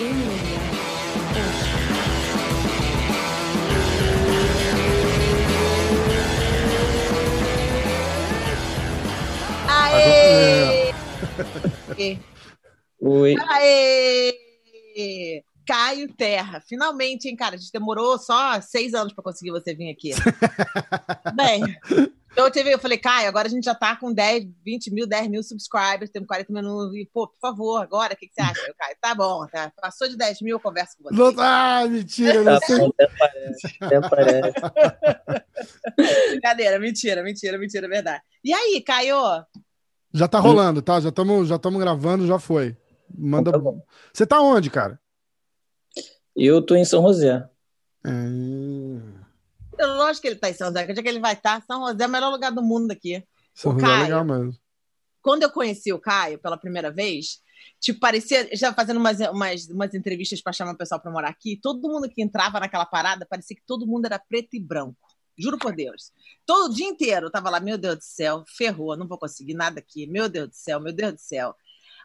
Aê! Oi. Aê! Caio Terra. Finalmente, hein, cara? A gente demorou só seis anos para conseguir você vir aqui. Bem, então eu, teve, eu falei, Caio, agora a gente já tá com 10, 20 mil, 10 mil subscribers, temos 40 minutos. E, pô, por favor, agora, o que, que você acha? Caio, tá bom, tá. Passou de 10 mil, eu converso com você. Não, ah, mentira, não Tá sei. até parece. Até parece. Brincadeira, mentira, mentira, mentira, verdade. E aí, Caio? Já tá rolando, tá? Já estamos já tamo gravando, já foi. Manda. Tá bom. Você tá onde, cara? Eu tô em São José. É... Lógico que ele tá em São José. Onde é que ele vai estar? São José é o melhor lugar do mundo aqui. São O José é Caio. legal mesmo. quando eu conheci o Caio pela primeira vez, tipo, parecia, já fazendo umas, umas, umas entrevistas para chamar o pessoal para morar aqui, todo mundo que entrava naquela parada, parecia que todo mundo era preto e branco. Juro por Deus. Todo dia inteiro eu tava lá, meu Deus do céu, ferrou, não vou conseguir nada aqui. Meu Deus do céu, meu Deus do céu.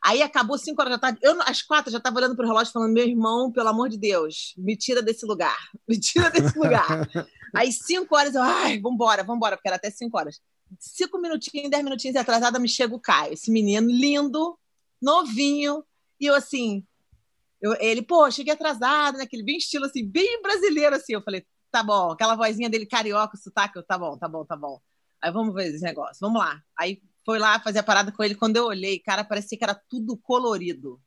Aí acabou 5 horas da tarde. Eu, às quatro, já estava olhando pro relógio falando: meu irmão, pelo amor de Deus, me tira desse lugar. Me tira desse lugar. Aí, 5 horas, eu, ai, vambora, vambora, porque era até 5 horas. Cinco minutinhos, dez minutinhos atrasada, me chega o Caio, esse menino lindo, novinho, e eu assim, eu, ele, pô, cheguei atrasado, naquele bem estilo assim, bem brasileiro assim. Eu falei, tá bom, aquela vozinha dele carioca, sotaque, eu, tá bom, tá bom, tá bom. Aí vamos ver esse negócio, vamos lá. Aí foi lá fazer a parada com ele, quando eu olhei, cara, parecia que era tudo colorido.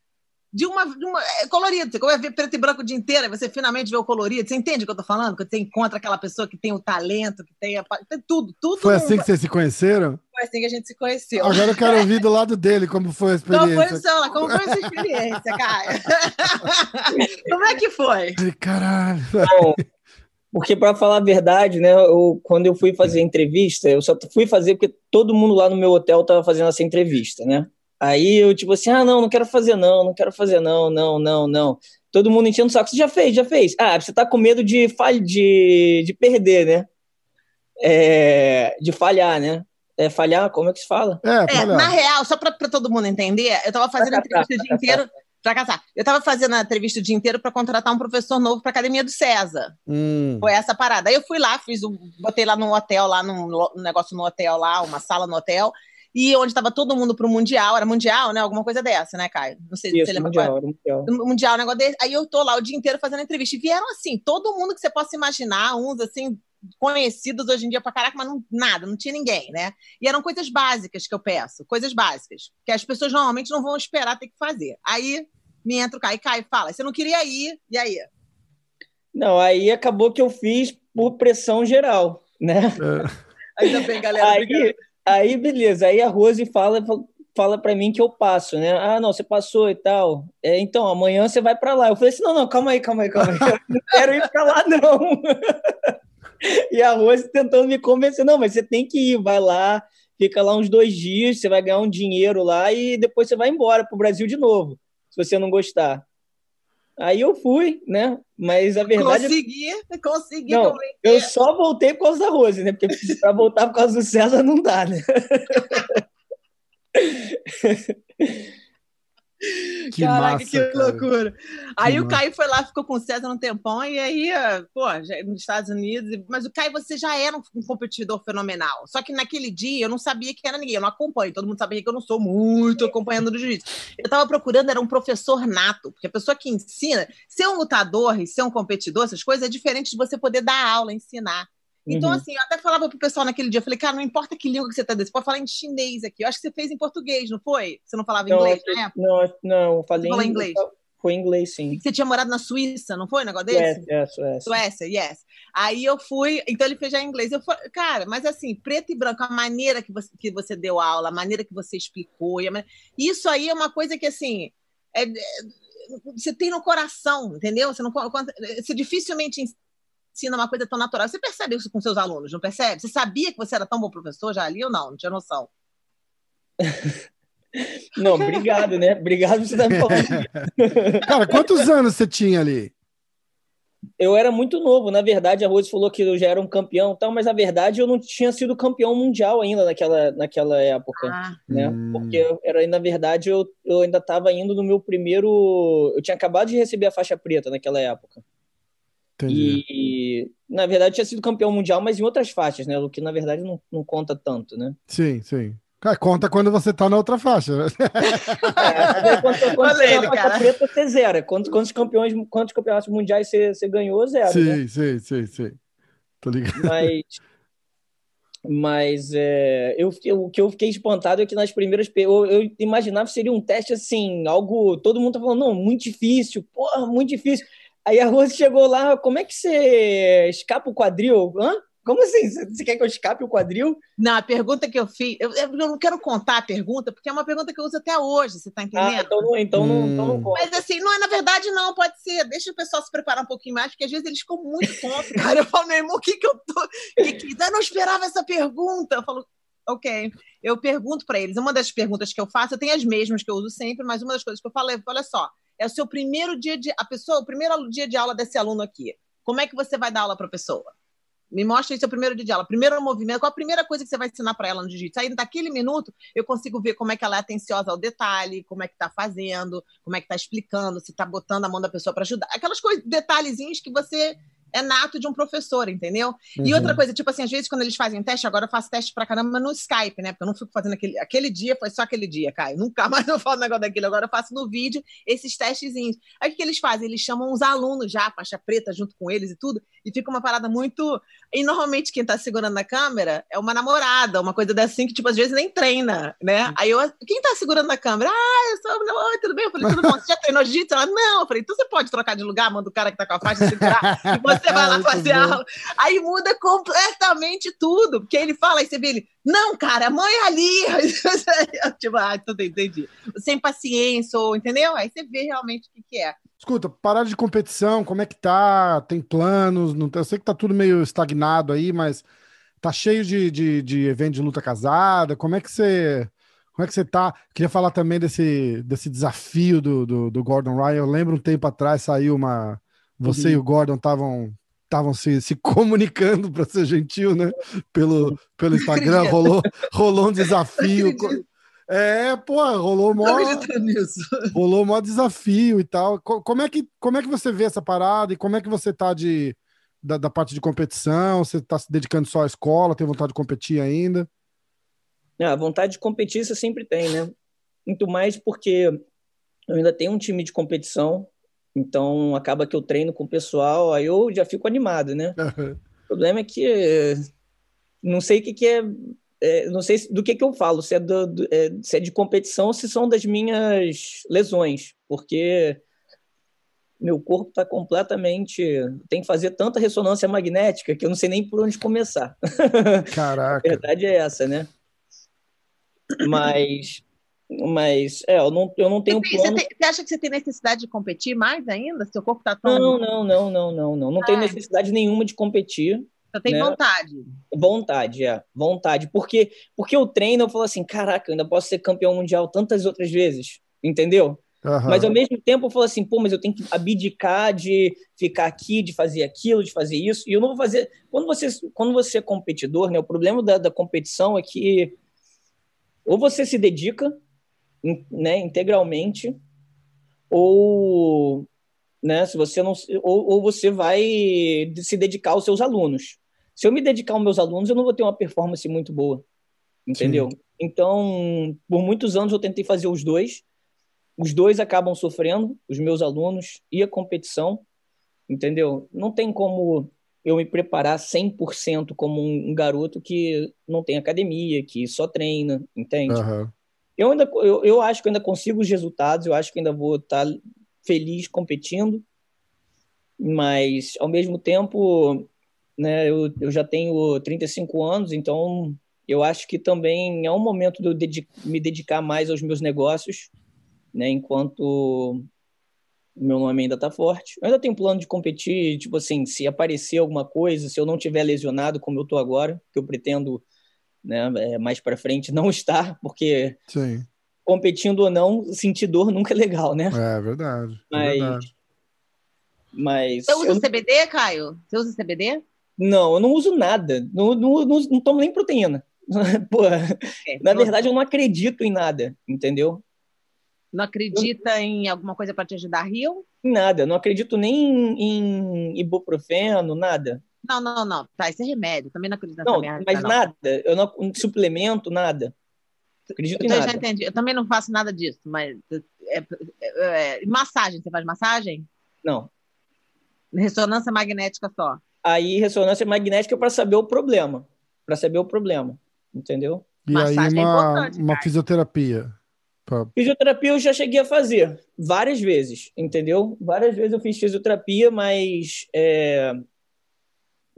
De uma, de uma é colorido, você vai ver preto e branco o dia inteiro, aí você finalmente vê o colorido. Você entende o que eu tô falando? Quando você encontra aquela pessoa que tem o talento, que tem, a, tem tudo, tudo. Foi assim que vocês se conheceram? foi assim que a gente se conheceu. Agora eu quero ouvir do lado dele como foi a Como foi, experiência. seu, como foi essa experiência, Caio? como é que foi? Ai, Caralho. Bom, porque para falar a verdade, né, eu, quando eu fui fazer a entrevista, eu só fui fazer porque todo mundo lá no meu hotel tava fazendo essa entrevista, né? Aí eu tipo assim, ah, não, não quero fazer não, não quero fazer não, não, não, não. Todo mundo enchendo o saco, você já fez, já fez. Ah, você tá com medo de, fal de, de perder, né? É, de falhar, né? É, falhar, como é que se fala? É, É, na real, só para todo mundo entender, eu tava fazendo a Fracassar, entrevista o dia inteiro. Fracassar. Eu tava fazendo a entrevista o dia inteiro para contratar um professor novo para Academia do César. Hum. Foi essa parada. Aí eu fui lá, fiz um, botei lá num hotel, lá num, lo- um negócio no hotel lá, uma sala no hotel, e onde estava todo mundo pro Mundial, era Mundial, né? Alguma coisa dessa, né, Caio? Não sei se você lembra qual é. mundial, mundial. Mundial, um negócio desse. Aí eu tô lá o dia inteiro fazendo entrevista. E vieram assim, todo mundo que você possa imaginar, uns assim, conhecidos hoje em dia pra caraca, mas não, nada, não tinha ninguém, né? E eram coisas básicas que eu peço, coisas básicas, que as pessoas normalmente não vão esperar ter que fazer. Aí me entra o Caio, Caio fala, você não queria ir, e aí? Não, aí acabou que eu fiz por pressão geral, né? É. Ainda bem, galera. Aí, aí beleza, aí a Rose fala, fala para mim que eu passo, né? Ah, não, você passou e tal. É, então, amanhã você vai para lá. Eu falei assim: não, não, calma aí, calma aí, calma aí. Eu não quero ir para lá, não. E a Rose tentando me convencer: não, mas você tem que ir, vai lá, fica lá uns dois dias, você vai ganhar um dinheiro lá e depois você vai embora pro Brasil de novo, se você não gostar. Aí eu fui, né? Mas a verdade é Consegui, consegui Não, eu só voltei por causa da Rose, né? Porque para voltar por causa do César não dá, né? Que Caraca, massa, que cara. loucura. Aí o massa. Caio foi lá, ficou com o César um tempão, e aí, pô, já, nos Estados Unidos. Mas o Caio, você já era um, um competidor fenomenal. Só que naquele dia eu não sabia que era ninguém, eu não acompanho. Todo mundo sabia que eu não sou muito acompanhando do jiu-jitsu. Eu tava procurando, era um professor nato, porque a pessoa que ensina, ser um lutador e ser um competidor, essas coisas, é diferente de você poder dar aula, ensinar. Então, Uhum. assim, eu até falava pro pessoal naquele dia, eu falei, cara, não importa que língua que você tá desse, você pode falar em chinês aqui. Eu acho que você fez em português, não foi? Você não falava Não, inglês na época? não, não, eu falei falou inglês? Foi em inglês, sim. Você tinha morado na Suíça, não foi um negócio desse? É, é, Suécia. Suécia, yes. Aí eu fui, então ele fez já em inglês. Eu falei, cara, mas assim, preto e branco, a maneira que você, que você deu aula, a maneira que você explicou, a maneira- isso aí é uma coisa que, assim, é- é- você tem no coração, entendeu? Você, não, você dificilmente ensina uma coisa tão natural. Você percebe isso com seus alunos, não percebe? Você sabia que você era tão bom professor já ali ou não? Não tinha noção. Não, obrigado, né? Obrigado por você estar me falando. Cara, quantos anos você tinha ali? eu era muito novo. Na verdade, a Rose falou que eu já era um campeão, tal, mas na verdade eu não tinha sido campeão mundial ainda naquela, naquela época, ah. né? Hum. Porque era na verdade eu, eu ainda estava indo no meu primeiro, eu tinha acabado de receber a faixa preta naquela época. Entendi. E na verdade tinha sido campeão mundial, mas em outras faixas, né? O que na verdade não, não conta tanto, né? Sim, sim. Cara, conta quando você tá na outra faixa. Né? É, quando, quando você ele, tá preta, você zera. Quantos, quantos, campeões, quantos campeonatos mundiais você, você ganhou, zero. Sim, né? sim, sim, sim. Tô ligado. Mas, mas é, eu, eu, o que eu fiquei espantado é que nas primeiras. Eu, eu imaginava que seria um teste assim, algo. Todo mundo tá falando, não, muito difícil, porra, muito difícil. Aí a Rose chegou lá, como é que você escapa o quadril? Hã? Como assim? Você quer que eu escape o quadril? Não, a pergunta que eu fiz. Eu, eu não quero contar a pergunta, porque é uma pergunta que eu uso até hoje, você tá entendendo? Ah, então não, então não, então não conta. Mas assim, não é na verdade, não, pode ser. Deixa o pessoal se preparar um pouquinho mais, porque às vezes eles ficam muito tontos, cara. Eu falo, meu irmão, o que que eu tô. Que, que... Eu não esperava essa pergunta. Eu falo, ok. Eu pergunto para eles. Uma das perguntas que eu faço, eu tenho as mesmas que eu uso sempre, mas uma das coisas que eu falo é: olha só, é o seu primeiro dia de. A pessoa, o primeiro dia de aula desse aluno aqui. Como é que você vai dar aula para a pessoa? Me mostra o seu primeiro dia de aula. Primeiro movimento, qual a primeira coisa que você vai ensinar para ela no jiu-jitsu? Aí, naquele minuto, eu consigo ver como é que ela é atenciosa ao detalhe, como é que está fazendo, como é que está explicando, se está botando a mão da pessoa para ajudar. Aquelas coisas, detalhezinhos que você é nato de um professor, entendeu? Uhum. E outra coisa, tipo assim, às vezes quando eles fazem teste, agora eu faço teste pra caramba no Skype, né? Porque eu não fico fazendo aquele. Aquele dia foi só aquele dia, Caio. Nunca mais eu falo negócio daquilo. Agora eu faço no vídeo esses testezinhos. Aí o que eles fazem? Eles chamam os alunos já, faixa preta, junto com eles e tudo, e fica uma parada muito. E normalmente quem tá segurando a câmera é uma namorada, uma coisa assim que, tipo, às vezes nem treina, né? Aí eu. Quem tá segurando a câmera? Ah, eu sou. Oi, tudo bem? Eu falei, tudo bom? Você já treinou jiu-jitsu? Ela, não. Eu falei, então você pode trocar de lugar, manda o cara que tá com a faixa segurar, e você vai lá fazer Aí muda completamente tudo, porque ele fala, aí você vê ele, não, cara, a mãe é ali. tipo, ah, tudo entendi. Sem paciência, ou, entendeu? Aí você vê realmente o que, que é. Escuta, parada de competição, como é que tá? Tem planos? Não, eu sei que tá tudo meio estagnado aí, mas tá cheio de, de, de evento de luta casada. Como é que você. Como é que você tá? Queria falar também desse, desse desafio do, do, do Gordon Ryan. Eu lembro um tempo atrás saiu uma. Você uhum. e o Gordon estavam estavam se, se comunicando, para ser gentil, né? Pelo, pelo Instagram, rolou, rolou um desafio. É, pô, rolou mó, rolou mó desafio e tal. Como é, que, como é que você vê essa parada e como é que você tá de, da, da parte de competição? Você tá se dedicando só à escola, tem vontade de competir ainda? É, a vontade de competir você sempre tem, né? Muito mais porque eu ainda tenho um time de competição, então acaba que eu treino com o pessoal, aí eu já fico animado, né? Uhum. O problema é que não sei o que, que é, é, não sei do que, que eu falo, se é, do, do, é, se é de competição ou se são das minhas lesões, porque meu corpo está completamente. Tem que fazer tanta ressonância magnética que eu não sei nem por onde começar. Caraca. A verdade é essa, né? Mas mas, é, eu não, eu não tenho você, plano... você, tem, você, acha que você tem necessidade de competir mais ainda? Seu corpo tá tão... Não, não, não, não, não, não. Não ah, tenho necessidade nenhuma de competir. Só tem né? vontade. Vontade, é. Vontade. Porque, porque eu treino, eu falo assim, caraca, eu ainda posso ser campeão mundial tantas outras vezes. Entendeu? Uhum. Mas ao mesmo tempo eu falo assim, pô, mas eu tenho que abdicar de ficar aqui, de fazer aquilo, de fazer isso. E eu não vou fazer. Quando você, quando você é competidor, né? O problema da, da competição é que ou você se dedica né, integralmente, ou né, se você não ou, ou você vai se dedicar aos seus alunos. Se eu me dedicar aos meus alunos, eu não vou ter uma performance muito boa. Entendeu? Sim. Então, por muitos anos eu tentei fazer os dois. Os dois acabam sofrendo, os meus alunos e a competição. Entendeu? Não tem como eu me preparar 100% como um, garoto que não tem academia, que só treina, entende? Uhum. Eu ainda eu, eu acho que ainda consigo os resultados, eu acho que ainda vou estar feliz competindo, mas ao mesmo tempo, né, eu, eu já tenho 35 anos, então eu acho que também é um momento de eu dedic me dedicar mais aos meus negócios, né, enquanto o meu nome ainda está forte. Eu ainda tenho plano de competir, tipo assim, se aparecer alguma coisa, se eu não tiver lesionado como eu estou agora, que eu pretendo né? É, mais para frente não estar, porque Sim. competindo ou não, sentir dor nunca é legal, né? É verdade. É Mas, é verdade. Mas. Você usa eu- CBD, Caio? Você usa CBD? Não, eu não uso nada. Não, não, não, não tomo nem proteína. Pô, É, na verdade, eu não acredito em nada, entendeu? Não acredita em alguma coisa para te ajudar rio? Em nada. Não acredito nem em ibuprofeno, nada. Não, não, não. Tá, isso é remédio. Também não acredito nessa Não, merda. mas não. nada. Eu não suplemento, nada. Acredito em Então, eu já nada. entendi. Eu também não faço nada disso, mas é, é- é- massagem, você faz massagem? Não. Ressonância magnética só. Aí, ressonância magnética para saber o problema. Para saber o problema. Entendeu? E aí Massagem é uma, importante, uma cara. fisioterapia. Pra- Fisioterapia eu já cheguei a fazer várias vezes, entendeu? Várias vezes eu fiz fisioterapia, mas é,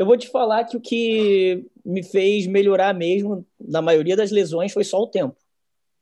eu vou te falar que o que me fez melhorar mesmo, na maioria das lesões, foi só o tempo.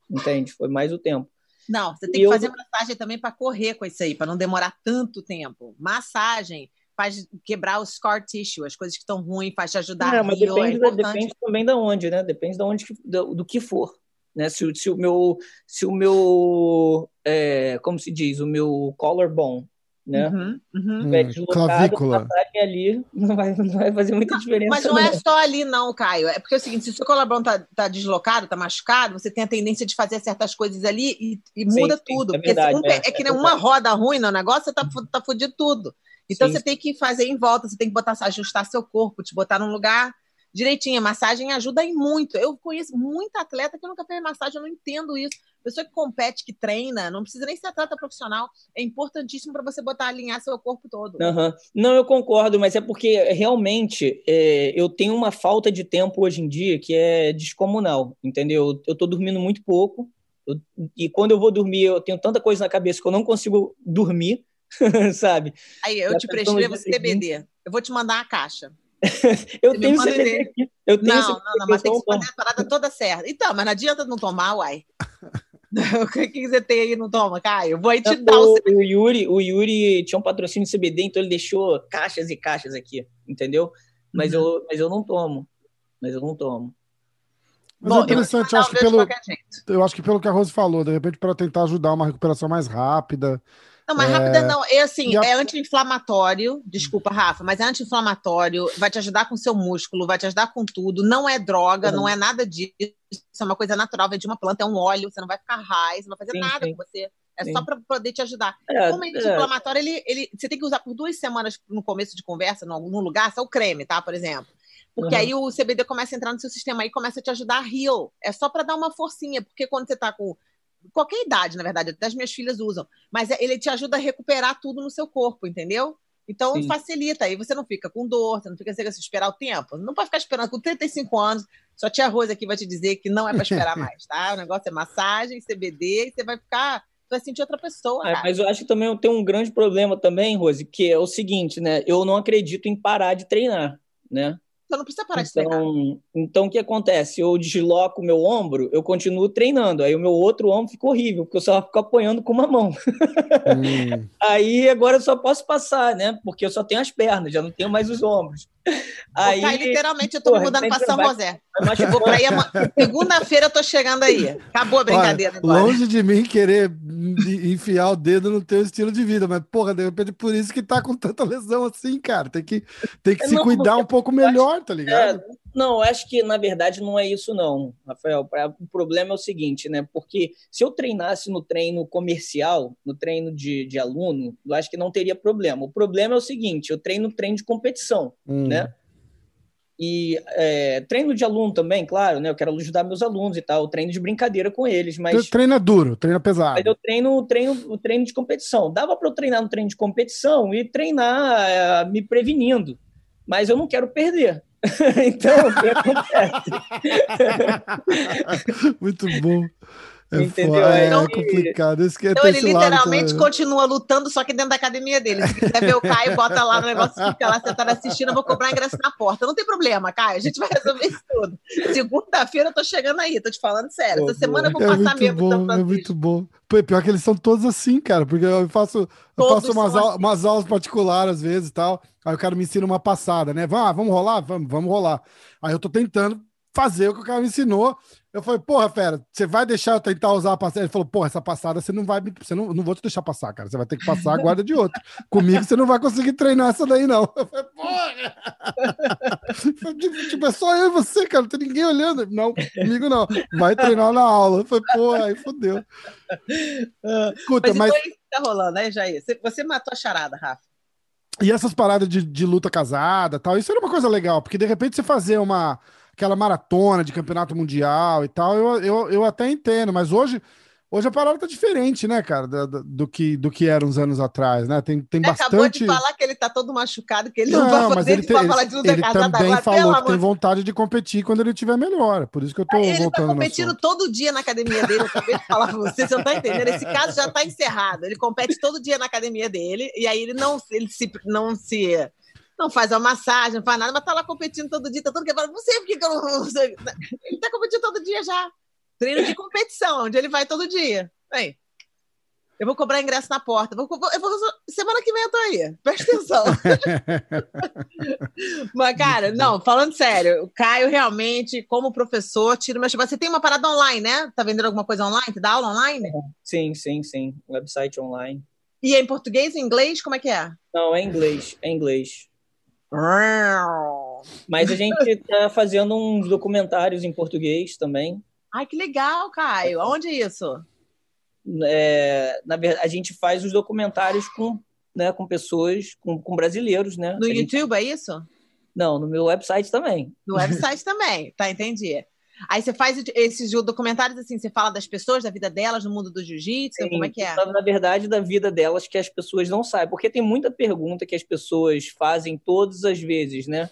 Entende? Foi mais o tempo. Não, você tem E que eu- fazer massagem também para correr com isso aí, para não demorar tanto tempo. Massagem faz quebrar o scar tissue, as coisas que estão ruins, faz te ajudar É, a mas rio, é depende, da- importante. depende também da onde, né? Depende da onde do, do que for. Né? Se, o- se o meu, se o meu, é, como se diz, o meu collarbone, né? Uhum, uhum. estiver Hum, deslocado, clavícula. ali não vai, não vai fazer muita diferença. Mas não é não. só ali, não, Caio. É porque é o seguinte: se o seu colaborão tá, tá deslocado, tá machucado, você tem a tendência de fazer certas coisas ali e, e Sim, muda sim, tudo. é porque verdade, um é, é, que é nem uma roda ruim no negócio, você tá, tá fudido tudo. Então Sim, você tem que fazer em volta, você tem que botar, ajustar seu corpo, te botar num lugar direitinho. A massagem ajuda em muito. Eu conheço muita atleta que nunca fez massagem, eu não entendo isso. Pessoa que compete, que treina, não precisa nem ser atleta profissional. É importantíssimo para você botar, alinhar seu corpo todo. Aham. Não, eu concordo, mas é porque realmente é, eu tenho uma falta de tempo hoje em dia que é descomunal, entendeu? Eu tô dormindo muito pouco, eu- e quando eu vou dormir, eu tenho tanta coisa na cabeça que eu não consigo dormir, sabe? Aí eu Já te prescrevo? CBD. Eu vou te mandar uma caixa. Eu Você tenho CBD ideia. aqui. Eu tenho Não, CBD não, não, mas tem que fazer a parada toda certa. Então, mas não adianta não tomar, uai. o que, que você tem aí e não toma, Caio? Vou aí te tomo. dar o o, o Yuri, o Yuri tinha um patrocínio de CBD, então ele deixou caixas e caixas aqui, entendeu? Mas, Uhum. eu, mas eu não tomo. Mas eu não tomo. Mas Bom, é eu vou te interessante, eu acho que pelo, eu acho que pelo que a Rose falou, de repente para tentar ajudar uma recuperação mais rápida. Não, mas rápida não. É assim, E a- é anti-inflamatório. Desculpa, Rafa, mas é anti-inflamatório. Vai te ajudar com seu músculo, vai te ajudar com tudo. Não é droga, Uhum. não é nada disso. Isso é uma coisa natural, vem de uma planta, é um óleo. Você não vai ficar você não vai fazer Sim, nada sim. com você. É Sim. só para poder te ajudar. É, Como é é, anti-inflamatório, ele, ele, você tem que usar por duas semanas no começo de conversa, num algum lugar, só o creme, tá? Por exemplo. Porque Uhum. aí o CBD começa a entrar no seu sistema aí começa a te ajudar a heal. É só para dar uma forcinha, porque quando você tá com qualquer idade, na verdade, até as minhas filhas usam, mas é- ele te ajuda a recuperar tudo no seu corpo, entendeu? Então Sim. facilita, aí você não fica com dor, você não fica sem esperar o tempo. Não pode ficar esperando com 35 anos. Só tia Rosa aqui vai te dizer que não é para esperar mais, tá? O negócio é massagem, CBD, e você vai ficar, você vai sentir outra pessoa. É, mas eu acho que também tenho um grande problema também, Rose, que é o seguinte, né? Eu não acredito em parar de treinar, né? Você não precisa parar de treinar. Então, então o que acontece? Eu desloco o meu ombro, eu continuo treinando. Aí o meu outro ombro fica horrível, porque eu só fico apoiando com uma mão. Hum. Aí agora eu só posso passar, né? Porque eu só tenho as pernas, já não tenho mais os ombros. Aí, Aí, literalmente, eu tô me porra, mudando para sempre São vai- José. vou pra aí, ama- segunda-feira eu tô chegando aí. Acabou a brincadeira Olha, agora. longe de mim querer enfiar o dedo no teu estilo de vida, mas, porra, de repente por isso que tá com tanta lesão assim, cara. Tem que, tem que É, se não, cuidar um pouco melhor, tá ligado? É, não, acho que na verdade não é isso, não, Rafael. Pra- O problema é o seguinte, né? Porque se eu treinasse no treino comercial, no treino de, de aluno, eu acho que não teria problema. O problema é o seguinte: eu treino no treino de competição, Hum. né? E é, treino de aluno também, claro, né? Eu quero ajudar meus alunos e tal, treino de brincadeira com eles, mas. Treina duro, treina pesado. Mas eu treino o treino, treino de competição. Dava para eu treinar no treino de competição e treinar eh, me prevenindo. Mas eu não quero perder. então, o que acontece? Muito bom. É, Entendeu? foda, é Então, complicado. Esse que é Então ele literalmente né? continua lutando, só que dentro da academia dele. Se quiser ver o Caio, bota lá no negócio, fica lá sentado assistindo, eu vou cobrar ingresso na porta. Não tem problema, Caio, a gente vai resolver isso tudo. Segunda-feira eu tô chegando aí, tô te falando sério. Pô, Essa semana eu vou É passar mesmo bom, é muito bom. Pô, pior que eles são todos assim, cara, porque eu faço, eu faço umas, assim. umas aulas particulares às vezes e tal. Aí o cara me ensina uma passada, né? Vamos, ah, vamos rolar? Vamos, vamos rolar. Aí eu tô tentando fazer o que o cara me ensinou. Eu falei, porra, fera, você vai deixar eu tentar usar a passada? Ele falou, porra, essa passada você não vai, você não, não vou te deixar passar, cara. Você vai ter que passar a guarda de outro. Comigo você não vai conseguir treinar essa daí, não. Eu falei, porra! tipo, é só eu e você, cara, não tem ninguém olhando. Não, comigo não. Vai treinar na aula. Eu falei, porra, aí fodeu. Escuta, mas. mas... Tá rolando, né, Jair? Você matou a charada, Rafa. E essas paradas de, de luta casada tal, isso era uma coisa legal, porque de repente você fazer uma aquela maratona de campeonato mundial e tal, eu, eu, eu até entendo, mas hoje, hoje a parada tá diferente, né, cara, do, do, que, do que era uns anos atrás, né? Tem, tem ele bastante. Acabou de falar que ele tá todo machucado, que ele não, não vai fazer ele, tem, ele, falar de luta ele casada também agora, falou que tem vontade de competir quando ele tiver melhor. Por isso que eu tô ele tá voltando. Ele tá competindo todo dia na academia dele, eu acabei de falar pra você, você não tá entendendo. Esse caso já tá encerrado. Ele compete todo dia na academia dele, e aí ele não, ele se, não se não faz a massagem, não faz nada, mas tá lá competindo todo dia, tá todo quebrado. Não sei por que eu não. Ele tá competindo todo dia já. Treino de competição, onde ele vai todo dia. Aí. Eu vou cobrar ingresso na porta. Vou, eu vou, semana que vem eu tô aí. Presta atenção. Mas, cara, não, falando sério, o Caio realmente, como professor, tira uma. Você tem uma parada online, né? Tá vendendo alguma coisa online? Você dá aula online? Sim, sim, sim. Website online. E é em português e inglês? Como é que é? Não, é inglês. É inglês. Mas a gente está fazendo uns documentários em português também. Ai, que legal, Caio. Onde é isso? É, na verdade, a gente faz os documentários com, né, com pessoas, com, com brasileiros, né? No a YouTube, gente... é isso? Não, no meu website também. No website também, tá, entendi. Aí você faz esses documentários assim, você fala das pessoas, da vida delas no mundo do jiu-jitsu, como é que é? Na verdade, da vida delas que as pessoas não sabem, porque tem muita pergunta que as pessoas fazem todas as vezes, né?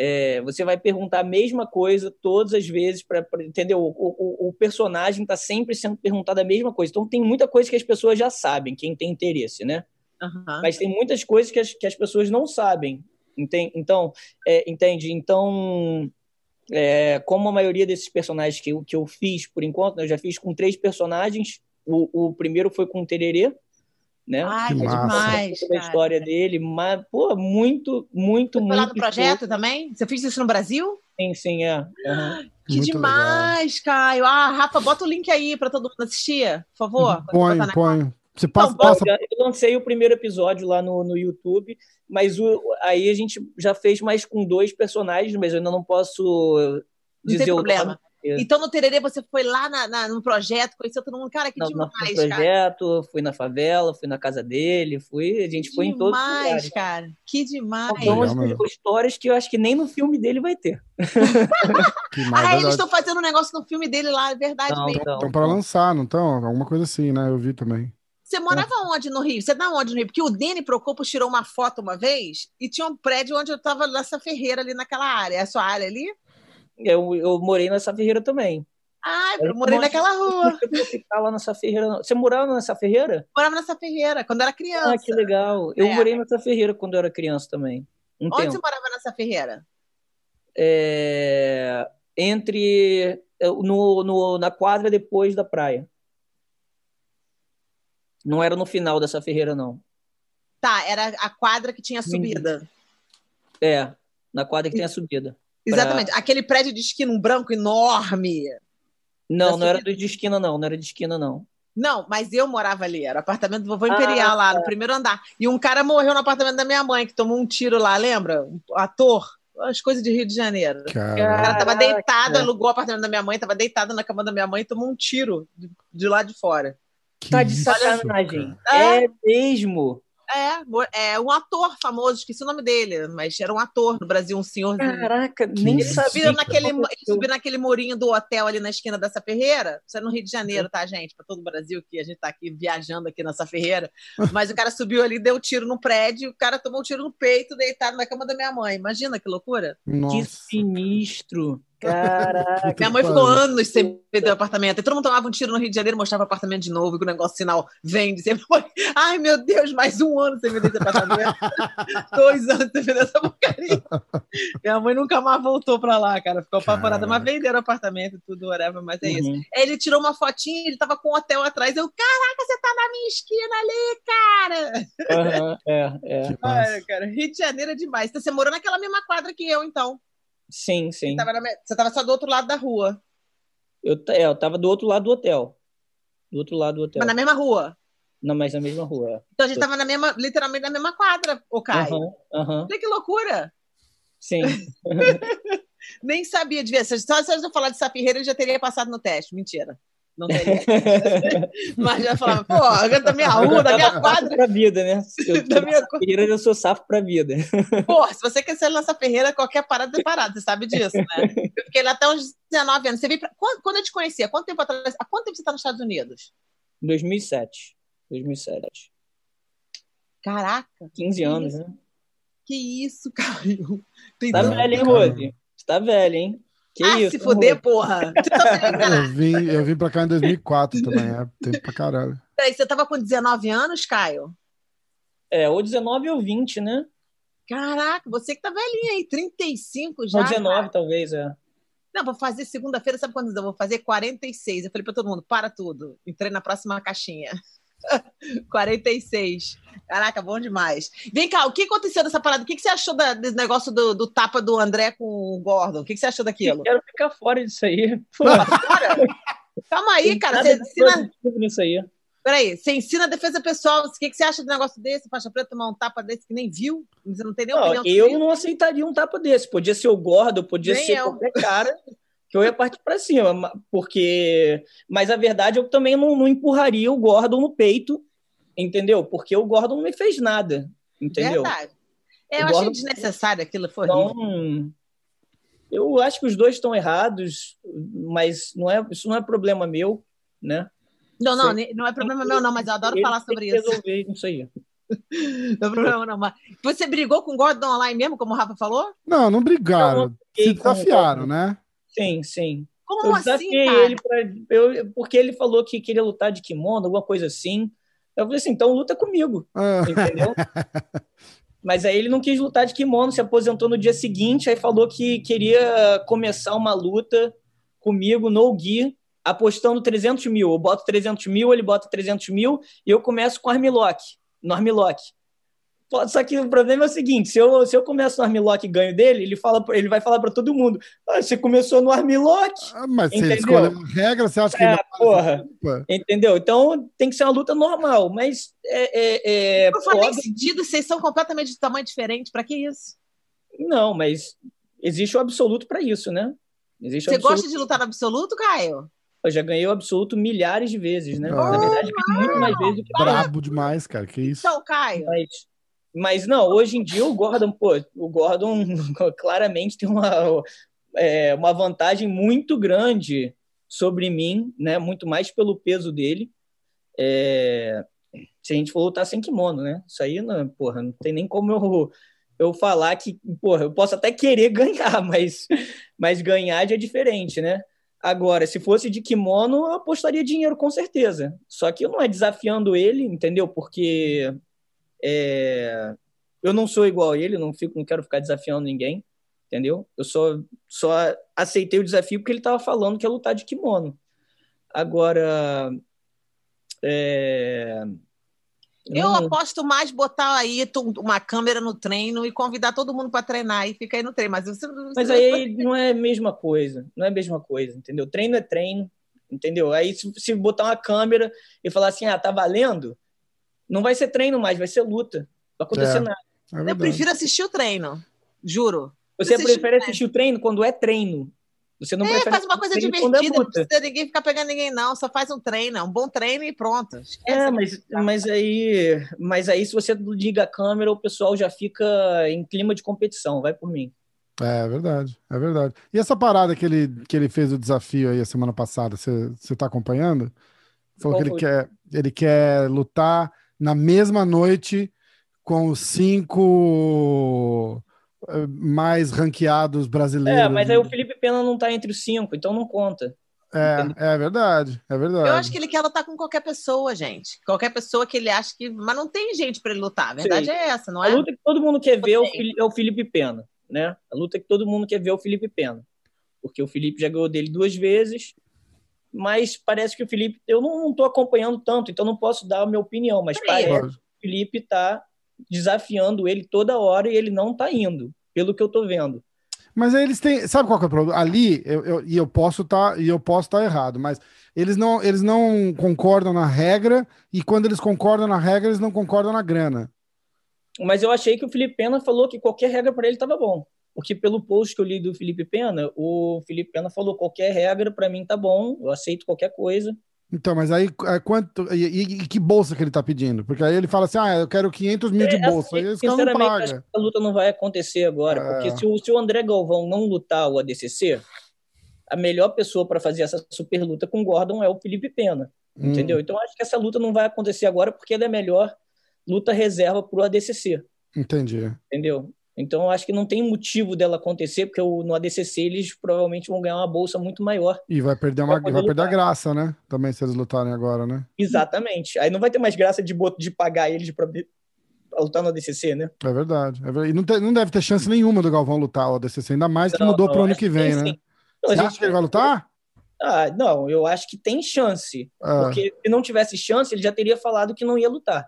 É, você vai perguntar a mesma coisa todas as vezes para entender o, o, o personagem está sempre sendo perguntado a mesma coisa. Então tem muita coisa que as pessoas já sabem, quem tem interesse, né? Uhum. Mas tem muitas coisas que as, que as pessoas não sabem. Entende? Então, é, entende? Então, é, como a maioria desses personagens que eu, que eu fiz por enquanto, né, eu já fiz com três personagens. O, o primeiro foi com o Tererê, né? Ai, que demais. A história dele, mas, pô, muito, muito, Você muito. Foi lá no projeto também? Você fez isso no Brasil? Sim, sim, é. Uhum. Que muito demais, legal. Caio. Ah, Rafa, bota o link aí para todo mundo assistir, por favor. Põe, põe. Você passa, então, passa... Eu lancei o primeiro episódio lá no, no YouTube, mas o, aí a gente já fez mais com dois personagens, mas eu ainda não posso dizer não tem problema. Então, no Tererê, você foi lá na, na, no projeto, conheceu todo mundo. Cara, que não, demais, no projeto, cara. fui na favela, fui na casa dele, fui, a gente que foi demais, em todos os lugares. cara. Que demais. Então, Legal, histórias que eu acho que nem no filme dele vai ter. ah, eles estão fazendo um negócio no filme dele lá, é verdade não, mesmo. Estão para lançar, não estão? Alguma coisa assim, né? Eu vi também. Você morava onde no Rio? Você da onde no Rio? Porque o Dene Procopio tirou uma foto uma vez e tinha um prédio onde eu estava nessa ferreira ali naquela área. É a sua área ali? Eu, eu morei nessa ferreira também. Ah, eu, morei naquela rua. Eu ficar lá nessa ferreira. Você morava nessa ferreira? Morava nessa ferreira, quando era criança. Ah, que legal. Eu é. morei nessa ferreira quando eu era criança também. Um Onde tempo. você morava nessa ferreira? É... Entre. No, no, na quadra depois da praia. Não era no final dessa ferreira, não. Tá, era a quadra que tinha subida. É, na quadra que tem a subida. Exatamente. Pra... Aquele prédio de esquina, um branco enorme. Não, não era de esquina, não. Não era de esquina, não. Não, mas eu morava ali. Era apartamento do vovô Imperial ah, lá, no primeiro andar. E um cara morreu no apartamento da minha mãe, que tomou um tiro lá, lembra? Um ator. As coisas de Rio de Janeiro. Caraca. O cara tava deitado, alugou o apartamento da minha mãe, tava deitado na cama da minha mãe e tomou um tiro de, de lá de fora. Que tá de sacanagem. É, é mesmo. É, é um ator famoso, esqueci o nome dele, mas era um ator no Brasil, um senhor. Caraca, nem sabia. Naquele, ele subiu naquele murinho do hotel ali na esquina dessa Ferreira. Isso é no Rio de Janeiro, tá, gente? Para todo o Brasil, que a gente tá aqui viajando aqui nessa Ferreira. Mas o cara subiu ali, deu um tiro no prédio, o cara tomou um tiro no peito, deitado na cama da minha mãe. Imagina que loucura. Nossa. Que sinistro. Caraca. Minha mãe ficou anos sem perder o apartamento. E todo mundo tomava um tiro no Rio de Janeiro, mostrava o apartamento de novo, e o negócio sinal vende. Sempre foi. Ai, meu Deus, mais um ano sem vender esse apartamento. Dois anos sem vender essa porcaria. Minha mãe nunca mais voltou pra lá, cara. Ficou apavorada. Mas venderam o apartamento, tudo, whatever, mas é uhum. isso. Ele tirou uma fotinha, ele tava com um hotel atrás. Eu, caraca, você tá na minha esquina ali, cara. Uhum, é, é. Ai, cara, Rio de Janeiro é demais. Então, você morou naquela mesma quadra que eu, então. Sim, sim. Você tava, na... você tava só do outro lado da rua. Eu, é, eu tava do outro lado do hotel. Do outro lado do hotel. Mas na mesma rua. Não, mas na mesma rua. Então a gente tava na mesma, literalmente na mesma quadra, o Caio. Aham, aham. Olha que loucura! Sim. Nem sabia, devia ser. Só se eu falar de Sapirreira, eu já teria passado no teste. Mentira. Não teria. Mas já falava, pô, eu da minha rua, da minha quadra. pra vida, né? Eu, Da minha Ferreira, eu sou safo pra vida. Pô, se você quer ser lança Ferreira, qualquer parada é parada, você sabe disso, né? Eu fiquei lá até uns 19 anos. Você veio pra... quando, quando eu te conhecia, quanto tempo atrás? Há quanto tempo você está nos Estados Unidos? 2007. 2007. Caraca, 15 anos, né? que isso, Caio. Tem Tá velho, hein. Rose? Você tá velho, hein? Que ah, isso? se fuder, porra. Você tá Eu vim, eu vim pra cá em 2004 também, é tempo pra caralho. Peraí, você tava com 19 anos, Caio? É, ou 19 ou 20, né? Caraca, você que tá velhinho aí, 35 já. Ou 19, cara. talvez, é. Não, vou fazer segunda-feira, sabe quantos eu vou fazer? 46. Eu falei pra todo mundo, para tudo. Entrei na próxima caixinha. 46. Caraca, bom demais. Vem cá, o que aconteceu dessa parada? O que, que você achou da- desse negócio do, do tapa do André com o Gordon? O que, que você achou daquilo? Quero ficar fora disso aí. Pô, calma aí, cara. Você ensina. nisso aí. Peraí, você ensina a defesa pessoal. O que, que você acha do negócio desse? Faixa preta tomar um tapa desse que nem viu? Você não tem nem Não, opinião. eu não aceitaria um tapa desse. Podia ser o Gordo, podia Nem ser eu. qualquer cara que eu ia partir pra cima. ma- Porque. Mas a verdade, eu também não, não empurraria o Gordon no peito, entendeu? Porque o Gordon não me fez nada, entendeu? Verdade. É, eu O achei Gordon- desnecessário aquilo, foi horrível. Então, eu acho que os dois estão errados, mas não é, isso não é problema meu, né? Não, não, Sei. não é problema meu, não, mas eu adoro falar sobre isso. resolver isso aí. Não é problema, não. Mas você brigou com o Gordon online mesmo, como o Rafa falou? Não, não brigaram. Eu Se desafiaram, né? Sim, sim. Como eu assim, cara? ele pra, eu, porque ele falou que queria lutar de kimono, alguma coisa assim. Eu falei assim, então luta comigo, Ah, entendeu? Mas aí ele não quis lutar de kimono, se aposentou no dia seguinte, aí falou que queria começar uma luta comigo no Gui, apostando 300 mil. Eu boto 300 mil, ele bota 300 mil, e eu começo com Armlock, no Armlock. Só que o problema é o seguinte: se eu, se eu começo no Armlock e ganho dele, ele, fala, ele vai falar para todo mundo: ah, você começou no Armlock, ah, mas você Entendeu? escolheu a regra, você acha que É, ele vai fazer porra. entendeu? Então tem que ser uma luta normal, mas é, é, é, faz nem pode- sentido, vocês são completamente de tamanho diferente. Pra que isso? Não, mas existe o absoluto para isso, né? Existe Você absoluto. gosta de lutar no absoluto, Caio? Eu já ganhei o absoluto milhares de vezes, né? Ah. Na verdade, muito mais vezes do que Brabo demais, cara. Que isso? Então, Caio, mas, mas não, hoje em dia o Gordon, pô, o Gordon claramente tem uma, é, uma vantagem muito grande sobre mim, né? Muito mais pelo peso dele. É, se a gente for lutar sem kimono, né? Isso aí, não, porra, não tem nem como eu, eu falar que, porra, eu posso até querer ganhar, mas, mas ganhar já é diferente, né? Agora, se fosse de kimono, eu apostaria dinheiro com certeza. Só que não é desafiando ele, entendeu? Porque é, eu não sou igual a ele, não fico, não quero ficar desafiando ninguém, entendeu? Eu só, só aceitei o desafio porque ele estava falando que ia lutar de kimono. Agora, é, eu aposto mais botar aí uma câmera no treino e convidar todo mundo pra treinar e fica aí no treino. Mas, você, Mas aí não é a mesma coisa, não é a mesma coisa, entendeu? Treino é treino, entendeu? Aí se, se botar uma câmera e falar assim, ah, tá valendo, não vai ser treino mais, vai ser luta. Não vai acontecer É. nada. É eu prefiro assistir o treino. Juro. Você Assistir prefere o assistir o treino quando é treino. Você não É, prefere faz uma coisa é divertida, não luta. precisa ninguém ficar pegando ninguém, não. Só faz um treino, é um bom treino e pronto. Esquece. É, mas, mas, aí, mas aí se você liga a câmera, o pessoal já fica em clima de competição, vai por mim. É verdade, é verdade. E essa parada que ele, que ele fez o desafio aí a semana passada, você você tá acompanhando? Falou Qual que ele foi? quer, ele quer lutar na mesma noite com os cinco eh, mais ranqueados brasileiros. É, mas aí o Felipe Pena não tá entre os cinco, então não conta. É, é verdade, é verdade. Eu acho que ele quer lutar com qualquer pessoa, gente. Qualquer pessoa que ele acha que. Mas não tem gente pra ele lutar. A verdade Sim. é essa, não A é? luta que todo mundo quer ver é é o Felipe Pena, né? A luta que todo mundo quer ver é o Felipe Pena. Porque o Felipe já ganhou dele duas vezes, mas parece que o Felipe. Eu não, tô acompanhando tanto, então não posso dar a minha opinião, mas Peraí. parece que o Felipe tá desafiando ele toda hora e ele não tá indo, pelo que eu tô vendo. Mas aí eles têm. Sabe qual que é o problema? Ali, eu, eu- e eu posso estar e eu posso estar errado, mas eles não, eles não concordam na regra, e quando eles concordam na regra, eles não concordam na grana. Mas eu achei que o Felipe Pena falou que qualquer regra para ele estava bom. Porque pelo post que eu li do Felipe Pena, o Felipe Pena falou qualquer regra para mim tá bom, eu aceito qualquer coisa. Então, mas aí é quanto. E, e- que bolsa que ele tá pedindo? Porque aí ele fala assim: ah, eu quero 500 mil de É, bolsa. Aí assim, esse cara não sinceramente, acho paga. que a luta não vai acontecer agora, É. porque se o, se o André Galvão não lutar o ADCC, a melhor pessoa para fazer essa super luta com o Gordon é o Felipe Pena, Hum, entendeu? Então acho que essa luta não vai acontecer agora porque ela é a melhor luta reserva pro ADCC, entendi. entendeu? Então eu acho que não tem motivo dela acontecer, porque o- no ADCC eles provavelmente vão ganhar uma bolsa muito maior. E vai perder, uma, Vai perder a graça, né? Também se eles lutarem agora, né? Exatamente. Aí não vai ter mais graça de, de pagar eles para lutar no ADCC, né? É verdade. É verdade. E não, tem- não deve ter chance nenhuma do Galvão lutar o ADCC, ainda mais que Não, mudou não, pro ano que vem, tem né? Não, Você gente- acha que ele vai lutar? Ah, não, eu acho que tem chance. Ah, Porque se não tivesse chance, ele já teria falado que não ia lutar.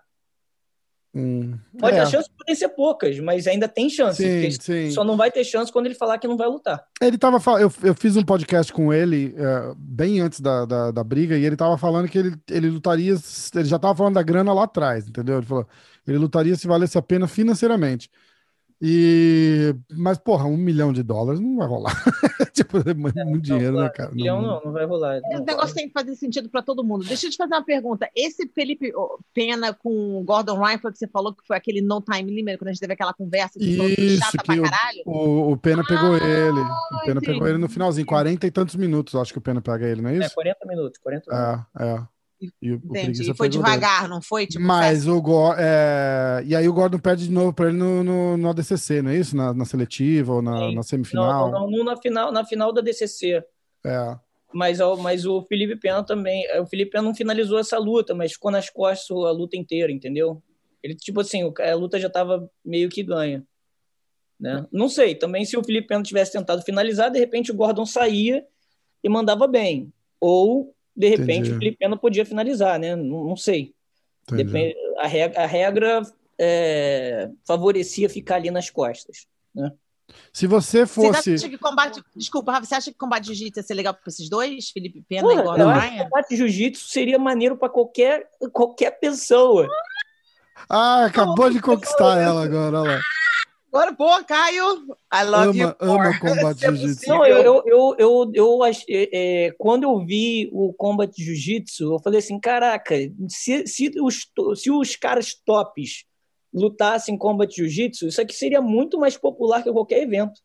Hum, Pode, é. As chances podem ser poucas, mas ainda tem chance. Sim, sim. Só não vai ter chance quando ele falar que não vai lutar. Ele tava eu, eu fiz um podcast com ele é, bem antes da, da, da briga e ele tava falando que ele, ele lutaria. Ele já tava falando da grana lá atrás, entendeu? Ele falou ele lutaria se valesse a pena financeiramente. E mas porra, um milhão de dólares não vai rolar. tipo, é muito Não, dinheiro, né, cara? Milhão não, não vai rolar. Não negócio vai. tem que fazer sentido para todo mundo. Deixa eu te fazer uma pergunta. Esse Felipe Pena com o Gordon Ryan foi o que você falou que foi aquele no time limit, quando a gente teve aquela conversa que Isso, chata que pra o- caralho? O, o Pena pegou ele. O Pena entendi. pegou ele no finalzinho, 40 e tantos minutos, acho que o Pena pega ele, não é É, isso? 40 minutos, 40 minutos. É, é. E Entendi. E foi devagar, não foi? Tipo, Mas o Gordon. e aí o Gordon perde de novo pra ele no, no, no ADCC, não é isso? Na, na seletiva ou na, na Não, semifinal? não, não, na final, na final da DCC. É. Mas, mas o Felipe Pena também. O Felipe Pena não finalizou essa luta, mas ficou nas costas a luta inteira, entendeu? Ele, tipo assim, a luta já tava meio que ganha. Né? Não sei, também se o Felipe Pena tivesse tentado finalizar, de repente o Gordon saía e mandava bem. Ou, de repente, Entendi. o Felipe Pena podia finalizar, né? Não, não sei. Depende, a regra, a regra é, favorecia ficar ali nas costas. Se você Você fosse. acha que combate. Desculpa, Rafa, você acha que combate de jiu-jitsu ia ser legal para esses dois? Felipe Pena Porra, e Gordon acho que Ryan? combate de jiu-jitsu seria maneiro para qualquer, qualquer pessoa. Ah, acabou de conquistar ela agora, olha lá. Agora, pô, Caio, I love you. Ama, ama more. combate Se é jiu-jitsu. Não, eu, eu, eu, eu, é, é, quando eu vi o Combat Jiu-Jitsu, eu falei assim, caraca, se, se, os, se os caras tops lutassem Combat Jiu-Jitsu, isso aqui seria muito mais popular que qualquer evento.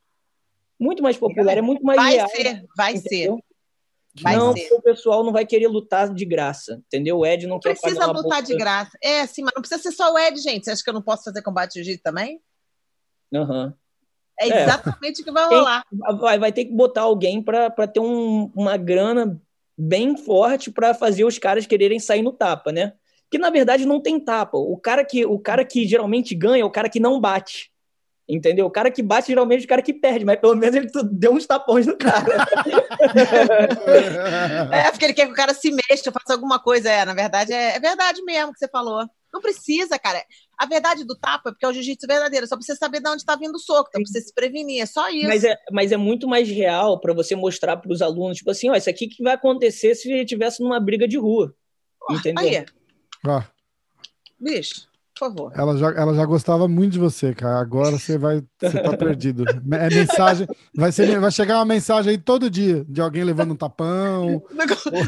Muito mais popular, é muito mais Vai real. ser, vai ser. entendeu? Vai não, ser. porque o pessoal não vai querer lutar de graça, entendeu? O Ed não, Não quer precisa pagar uma lutar bolsa- de graça. É, sim, mas não precisa ser só o Ed, gente. Você acha que eu não posso fazer combate jiu-jitsu também? Aham. É É. exatamente o que vai Tem- rolar. vai, vai ter que botar alguém para ter um- uma grana bem forte para fazer os caras quererem sair no tapa, né? Que na verdade não tem tapa. O cara que, o cara que geralmente ganha é o cara que não bate. Entendeu? O cara que bate geralmente é o cara que perde, mas pelo menos ele deu uns tapões no cara. É, porque ele quer que o cara se mexa, faça alguma coisa. É, na verdade, é, é verdade mesmo que você falou. Não precisa, cara. A verdade do tapa é porque é o jiu-jitsu verdadeiro. Só precisa saber de onde está vindo o soco, então precisa se prevenir. É só isso. mas, é, mas é muito mais real para você mostrar para os alunos, tipo assim, ó, isso aqui que vai acontecer se ele estivesse numa briga de rua. Entendeu? Aí, Ó, bicho, por favor. ela, já, ela já gostava muito de você, cara. Agora você vai. Você tá perdido. É mensagem. Vai, ser, vai chegar uma mensagem aí todo dia de alguém levando um tapão.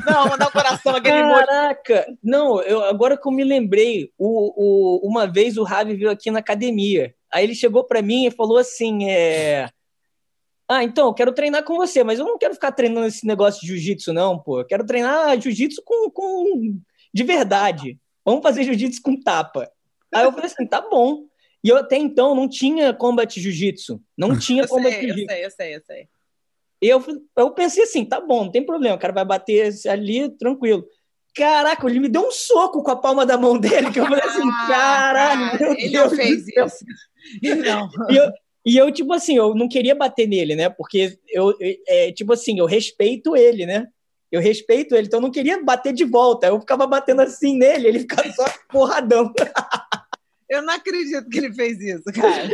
Não, mandar o coração, aquele. Caraca! Não, eu, agora que eu me lembrei, o, o, uma vez o Ravi veio aqui na academia. Aí ele chegou pra mim e falou assim: é... Ah, então, eu quero treinar com você, mas eu não quero ficar treinando esse negócio de jiu-jitsu, não, pô. Eu quero treinar jiu-jitsu com, com... de verdade. Vamos fazer jiu-jitsu com tapa. Aí eu falei assim: tá bom. E eu até então não tinha combat jiu-jitsu. Não tinha Eu combat sei, eu jiu-jitsu. sei, eu sei, eu sei. Eu, eu pensei assim, tá bom, não tem problema, o cara vai bater ali, tranquilo. Caraca, ele me deu um soco com a palma da mão dele, que eu falei assim, Ah, caralho, meu ele Deus fez isso. Não. E eu, e eu, tipo assim, eu não queria bater nele, né? Porque eu, é, tipo assim, eu respeito ele, né? Eu respeito ele, então eu não queria bater de volta. Eu ficava batendo assim nele, ele ficava só porradão. Eu não acredito que ele fez isso, cara.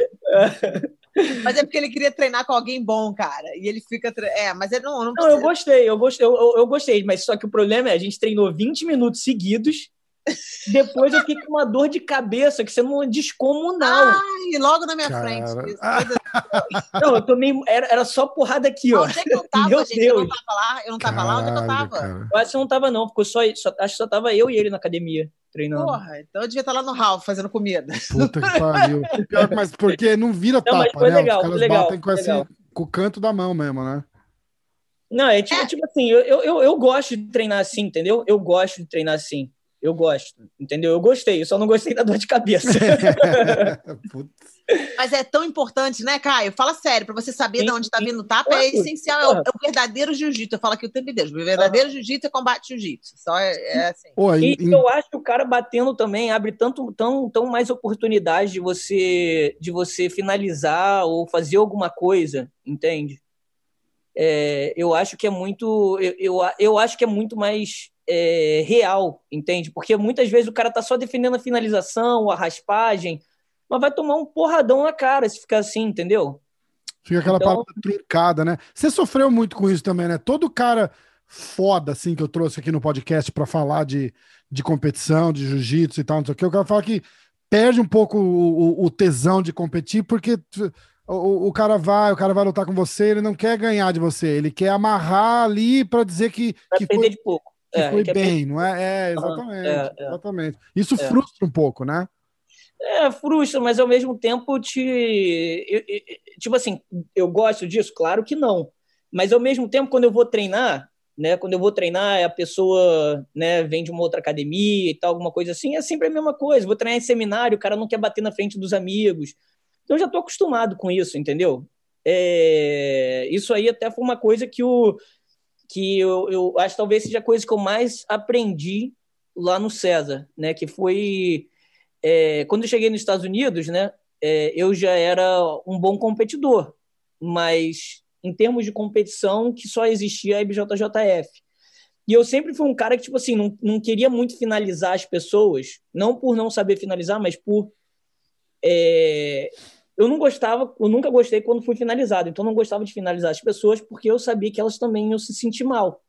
Mas é porque ele queria treinar com alguém bom, cara. E ele fica. Tre... É, mas ele não. Não, não eu gostei, eu gostei, eu, eu, eu, gostei, mas só que o problema é a gente treinou 20 minutos seguidos. Depois eu fiquei com uma dor de cabeça, que você não é descomunal. Ai, logo na minha cara. frente. Não, eu tomei. Era, era só porrada aqui, ó. Onde é que eu tava, Meu gente? Deus. Eu não tava lá. Eu não tava Caralho, lá, onde é que eu tava? Cara. Eu acho que não tava, não. Ficou só, só, acho que só tava eu e ele na academia treinando. Porra, então eu devia estar lá no Ralph fazendo comida. Puta que pariu. mas porque não vira não, tapa, foi né? Legal, Os caras legal, batem com, legal. Esse, com o canto da mão mesmo, né? Não, é tipo, é. tipo assim, eu, eu, eu gosto de treinar assim, entendeu? Eu gosto de treinar assim. Eu gosto, entendeu? Eu gostei, eu só não gostei da dor de cabeça. Mas é tão importante, né, Caio? Fala sério, para você saber sim, de onde está vindo o tapa, é essencial, é o, é o, verdadeiro jiu-jitsu. Eu falo aqui o tempo inteiro, o verdadeiro jiu-jitsu é combate jiu-jitsu. Só é, é assim. Pô, e, e eu acho que o cara batendo também abre tanto, tão, tão mais oportunidade de você, de você finalizar ou fazer alguma coisa, entende? É, eu acho que é muito, eu, eu, eu acho que é muito mais é, real, entende? Porque muitas vezes o cara tá só defendendo a finalização, a raspagem, mas vai tomar um porradão na cara se ficar assim, entendeu? Fica aquela então... palavra truncada, né? Você sofreu muito com isso também, né? Todo cara foda, assim, que eu trouxe aqui no podcast para falar de, de competição, de jiu-jitsu e tal, não sei o que, o cara fala que perde um pouco o, o tesão de competir, porque o, o, cara vai, o cara vai lutar com você, ele não quer ganhar de você, ele quer amarrar ali para dizer que, que foi, de pouco que é, foi bem, não é? É, exatamente. É, é, exatamente. Isso é. frustra um pouco, né? É, frustra, mas ao mesmo tempo te. Tipo assim, eu gosto disso? Claro que não. Mas ao mesmo tempo, quando eu vou treinar, né? Quando eu vou treinar, a pessoa né, vem de uma outra academia e tal, alguma coisa assim, é sempre a mesma coisa. Vou treinar em seminário, o cara não quer bater na frente dos amigos. Então eu já estou acostumado com isso, entendeu? É, isso aí até foi uma coisa que o, que eu, eu acho que talvez seja a coisa que eu mais aprendi lá no César, né? Que foi é, quando eu cheguei nos Estados Unidos, né? É, eu já era um bom competidor, mas em termos de competição que só existia a IBJJF. E eu sempre fui um cara que, tipo assim, não, não queria muito finalizar as pessoas, não por não saber finalizar, mas por é, eu não gostava, eu nunca gostei quando fui finalizado, então não gostava de finalizar as pessoas porque eu sabia que elas também iam se sentir mal.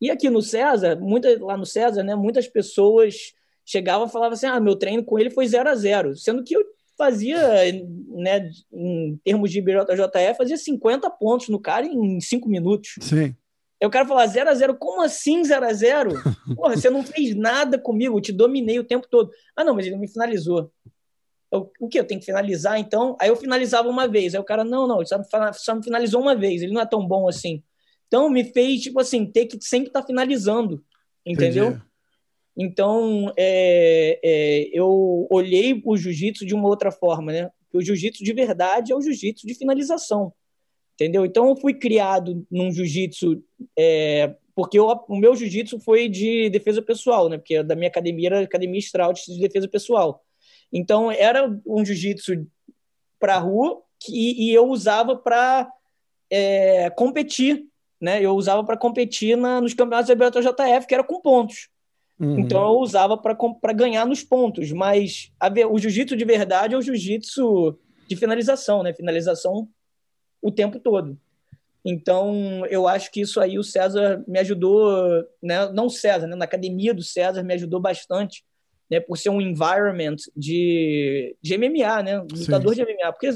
E aqui no César, muita, lá no César, né, muitas pessoas chegavam e falavam assim: ah, meu treino com ele foi 0 a 0 sendo que eu fazia, né, em termos de BJJF, fazia 50 pontos no cara em 5 minutos. Sim. Aí o cara falava 0 a 0 como assim 0 a 0 Porra, você não fez nada comigo, eu te dominei o tempo todo. Ah, não, mas ele me finalizou eu, o que? Eu tenho que finalizar, então? Aí eu finalizava uma vez. Aí o cara, não, não, só, só me finalizou uma vez, ele não é tão bom assim. Então me fez, tipo assim, ter que sempre estar tá finalizando, entendeu? Entendi. Então é, é, eu olhei o jiu-jitsu de uma outra forma, né? o jiu-jitsu de verdade é o jiu-jitsu de finalização, entendeu? Então eu fui criado num jiu-jitsu é, porque eu, o meu jiu-jitsu foi de defesa pessoal, né? Porque da minha academia era academia Strout de defesa pessoal. Então, era um jiu-jitsu para rua que, e eu usava para é, competir, né? Eu usava para competir na, nos campeonatos da BJJF, que era com pontos. Uhum. Então, eu usava para ganhar nos pontos. Mas a, o jiu-jitsu de verdade é o jiu-jitsu de finalização, né? Finalização o tempo todo. Então, eu acho que isso aí o César me ajudou, né? não o César, né? na academia do César me ajudou bastante né, por ser um environment de, de MMA, né, lutador Sim. de MMA, porque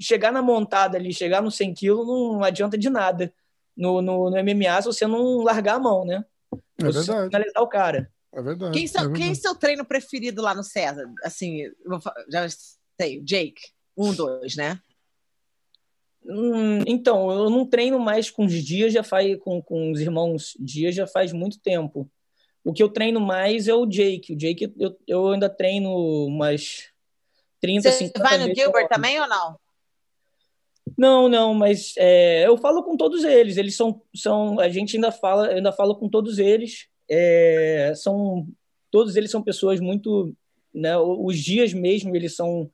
chegar na montada ali, chegar no 100 kg não adianta de nada no, no, no, MMA se você não largar a mão, né? É você verdade. finalizar o cara. É verdade. Quem, é verdade. quem é seu treino preferido lá no César? Assim, já sei, Jake, um, dois, né? Hum, então, eu não treino mais com os dias, já faz com, com os irmãos dias já faz muito tempo. O que eu treino mais é o Jake. O Jake eu, eu ainda treino umas 30, Você 50 vai no Gilbert também ou não? Não, não, mas é, eu falo com todos eles. Eles são, são a gente ainda fala, ainda fala com todos eles. É, são todos eles são pessoas muito, né? Os dias mesmo eles são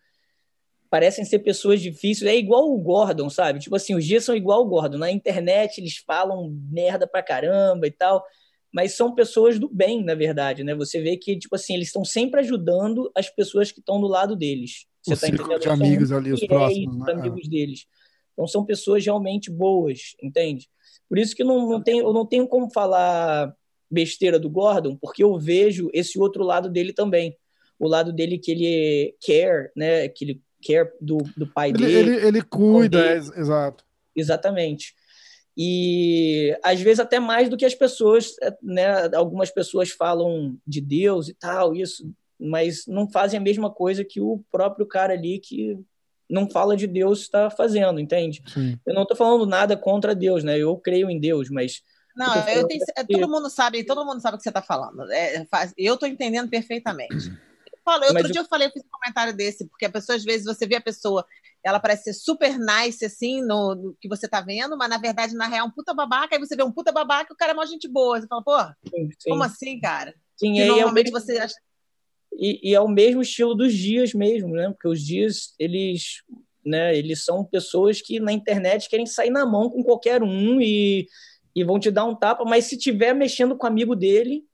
parecem ser pessoas difíceis. É igual o Gordon, sabe? Tipo assim, os dias são igual o Gordon. Na internet eles falam merda pra caramba e tal mas são pessoas do bem, na verdade, né? Você vê que, tipo assim, eles estão sempre ajudando as pessoas que estão do lado deles. Você o tá círculo entendendo? de São amigos ali, os próximos, os né? amigos deles. Então são pessoas realmente boas, entende? Por isso que não, não tem, eu não tenho como falar besteira do Gordon, porque eu vejo esse outro lado dele também. O lado dele que ele care, né? Que ele care do, do pai Ele, dele. ele, ele cuida, dele. é, ex- exato. Exatamente. E às vezes até mais do que as pessoas, né? Algumas pessoas falam de Deus e tal, isso, mas não fazem a mesma coisa que o próprio cara ali que não fala de Deus está fazendo, entende? Sim. Eu não estou falando nada contra Deus, né? Eu creio em Deus, mas Não, Eu eu tenho, que- todo mundo sabe, todo mundo sabe o que você está falando. É, faz- eu estou entendendo perfeitamente. Eu falo, outro Mas eu- dia eu falei, eu fiz um comentário desse, porque a pessoa, às vezes, você vê a pessoa, ela parece ser super nice, assim, no, no que você tá vendo, mas na verdade, na real, é um puta babaca, aí você vê um puta babaca e o cara é mó gente boa. Você fala, pô, sim, sim. como assim, cara? Sim, e é o normalmente mesmo- você acha. e, e é o mesmo estilo dos dias mesmo, né? Porque os dias, eles, né, eles são pessoas que na internet querem sair na mão com qualquer um e, e vão te dar um tapa, mas se tiver mexendo com o amigo dele,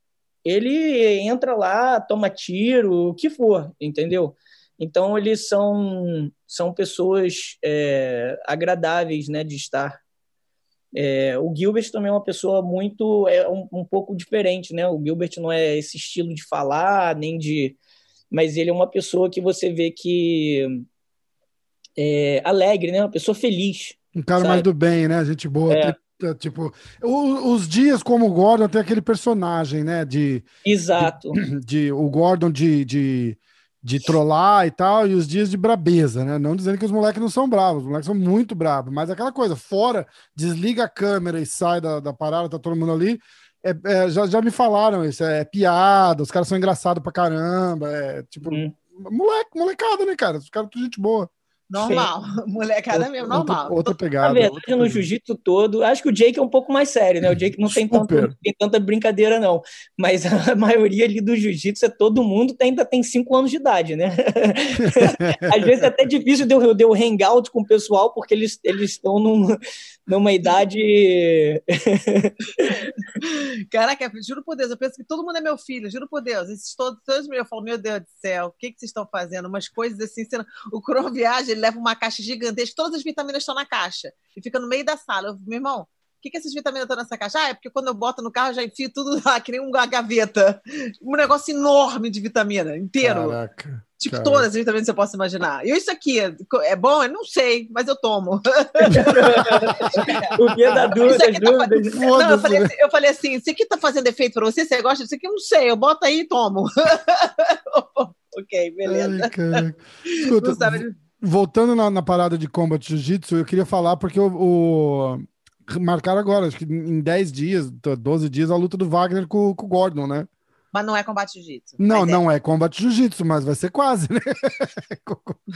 ele entra lá, toma tiro, o que for, entendeu? Então eles são, são pessoas é, agradáveis, né, de estar. É, o Gilbert também é uma pessoa muito é um, um pouco diferente, né? O Gilbert não é esse estilo de falar nem de, mas ele é uma pessoa que você vê que é alegre, né? Uma pessoa feliz. Um cara Sabe? mais do bem, né? Gente boa. É. É, tipo, os dias como o Gordon tem aquele personagem, né? De, Exato. de o Gordon de, de, de trollar e tal, e os dias de brabeza, né? Não dizendo que os moleques não são bravos, os moleques são muito bravos, mas aquela coisa, fora, desliga a câmera e sai da, da parada, tá todo mundo ali. é- é, já, já me falaram isso, é, piada, os caras são engraçados pra caramba, é tipo, Hum. moleque, molecada, né, cara? Os caras tudo gente boa. Normal. Molecada mesmo, normal. Outra, outra Na pegada. verdade, outra no jiu-jitsu todo, acho que o Jake é um pouco mais sério, né? O Jake não tem, tanto, não tem tanta brincadeira, não. Mas a maioria ali do jiu-jitsu é todo mundo tem- ainda tem cinco anos de idade, né? Às vezes é até difícil de eu, de eu hangout com o pessoal, porque eles eles estão num, numa idade. Caraca, juro por Deus, eu penso que todo mundo é meu filho, juro por Deus. Esses todos, todos eu falo, meu Deus do céu, o que, que vocês estão fazendo? Umas coisas assim, sendo... o Crono Viagem, ele leva uma caixa gigantesca, todas as vitaminas estão na caixa, e fica no meio da sala. Eu, meu irmão, o que, que essas vitaminas estão nessa caixa? Ah, é porque quando eu boto no carro, eu já enfio tudo lá, que nem uma gaveta. Um negócio enorme de vitamina, inteiro. Caraca. Tipo, cara. todas as vitaminas que você possa imaginar. E isso aqui, é bom? Eu não sei, mas eu tomo. o que da dúvida, Isso aqui tá dúvidas. Não, eu falei, né? assim, eu falei assim: isso aqui tá fazendo efeito pra você? Você gosta disso aqui? Eu não sei, eu boto aí e tomo. ok, beleza. Ai, cara. Escuta, sabe- voltando na, na parada de combat jiu-jitsu, eu queria falar porque o, o- marcaram agora, acho que em 10 dias, 12 dias, a luta do Wagner com, com o Gordon, né? Mas não é combate jiu-jitsu. Não, é. não é combat jiu-jitsu, mas vai ser quase, né?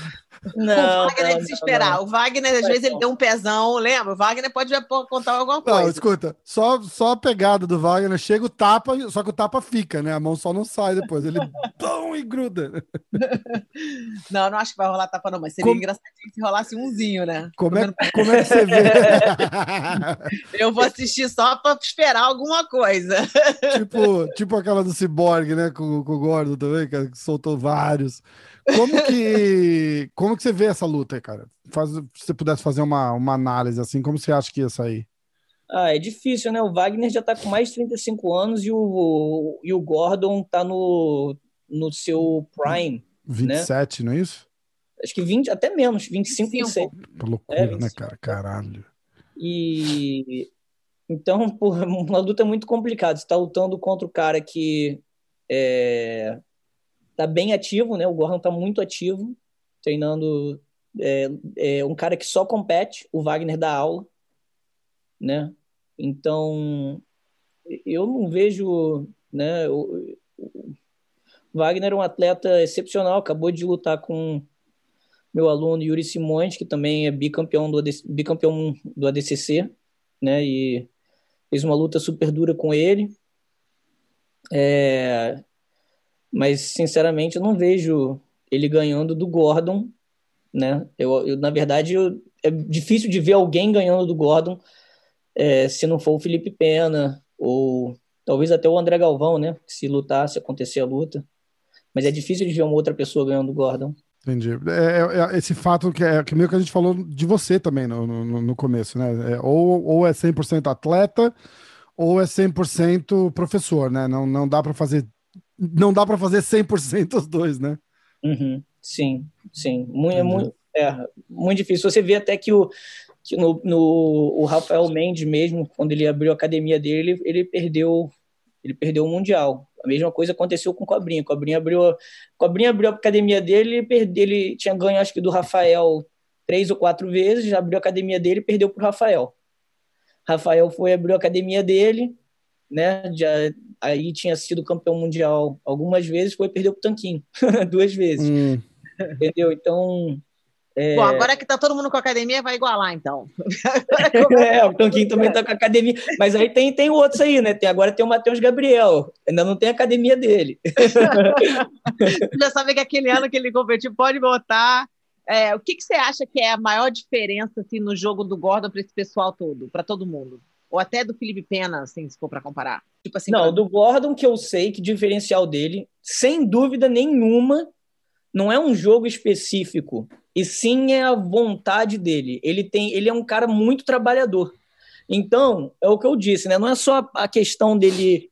Não, o Wagner é não, de se não, esperar. não. O Wagner, às vezes, ele não. deu um pezão, lembra? O Wagner pode contar alguma Não, coisa. escuta, só, só a pegada do Wagner, chega o tapa, só que o tapa fica, né? A mão só não sai depois, ele pão e gruda. Não, não acho que vai rolar tapa, não, mas seria Como- engraçadinho se rolasse umzinho, né? Como é, como é que você vê? Eu vou assistir só pra esperar alguma coisa. tipo, tipo aquela do Cyborg, né? Com, com o Gordon também, cara, que soltou vários. Como que, como que você vê essa luta, aí, cara? Faz, se você pudesse fazer uma, uma análise assim, como você acha que ia sair? Ah, é difícil, né? O Wagner já tá com mais de 35 anos e o, e o Gordon tá no, no seu prime. 27, não é isso? Acho que 20, até menos, 25, 25. 26. Que loucura, É, né, 25. cara? Caralho. E então, uma luta muito complicada. Você tá lutando contra o cara que é, tá bem ativo, né? O Gordon tá muito ativo, treinando. É, é um cara que só compete, o Wagner dá aula, né? Então, eu não vejo, né? O, o Wagner é um atleta excepcional, acabou de lutar com meu aluno Yuri Simões, que também é bicampeão do, bicampeão do ADCC, né? E fez uma luta super dura com ele. É, mas, sinceramente, eu não vejo ele ganhando do Gordon, né? Eu, eu na verdade, eu, é difícil de ver alguém ganhando do Gordon é, se não for o Felipe Pena ou talvez até o André Galvão, né? Se lutar, se acontecer a luta. Mas é difícil de ver uma outra pessoa ganhando do Gordon. Entendi. É, é, é, esse fato que é que meio que a gente falou de você também no, no, no começo, né? É, ou, ou é 100% atleta ou é 100% professor, né? Não, não dá para fazer não dá para fazer 100% os dois, né? Uhum. Sim, sim. Muito, é muito, é, muito difícil. Você vê até que o, que no, no, o Rafael Mendes mesmo, quando ele abriu a academia dele, ele perdeu ele perdeu o Mundial. A mesma coisa aconteceu com o Cobrinha. Cobrinha abriu, Cobrinha abriu a academia dele, ele, perdeu, ele tinha ganho, acho que do Rafael três ou quatro vezes, já abriu a academia dele e perdeu para o Rafael. Rafael foi abriu a academia dele, né? Já, aí tinha sido campeão mundial algumas vezes, foi perdeu para o Tanquinho duas vezes. Hum. Entendeu? Então, é... Bom, agora que tá todo mundo com academia, vai igualar, então. é, o Tanquinho também tá com academia. Mas aí tem, tem outros aí, né? Tem, agora tem o Matheus Gabriel. Ainda não tem academia dele. Já sabe que aquele ano que ele competiu, pode botar. É, o que, que você acha que é a maior diferença assim, no jogo do Gordon para esse pessoal todo, para todo mundo? Ou até do Felipe Pena, assim, se for para comparar? Tipo assim, não, pra... do Gordon que eu sei que diferencial dele, sem dúvida nenhuma, não é um jogo específico e sim é a vontade dele. Ele tem, ele é um cara muito trabalhador. Então, é o que eu disse, né? Não é só a questão dele,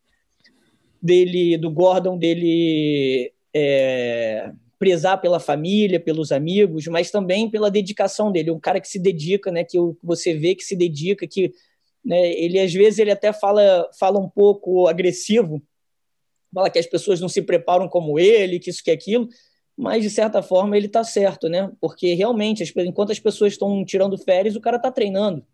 dele do Gordon, dele é, prezar pela família, pelos amigos, mas também pela dedicação dele. Um cara que se dedica, né? Que você vê que se dedica, que né, ele às vezes ele até fala, fala um pouco agressivo, fala que as pessoas não se preparam como ele, que isso que aquilo mas de certa forma ele está certo, né? Porque realmente, enquanto as pessoas estão tirando férias, o cara está treinando.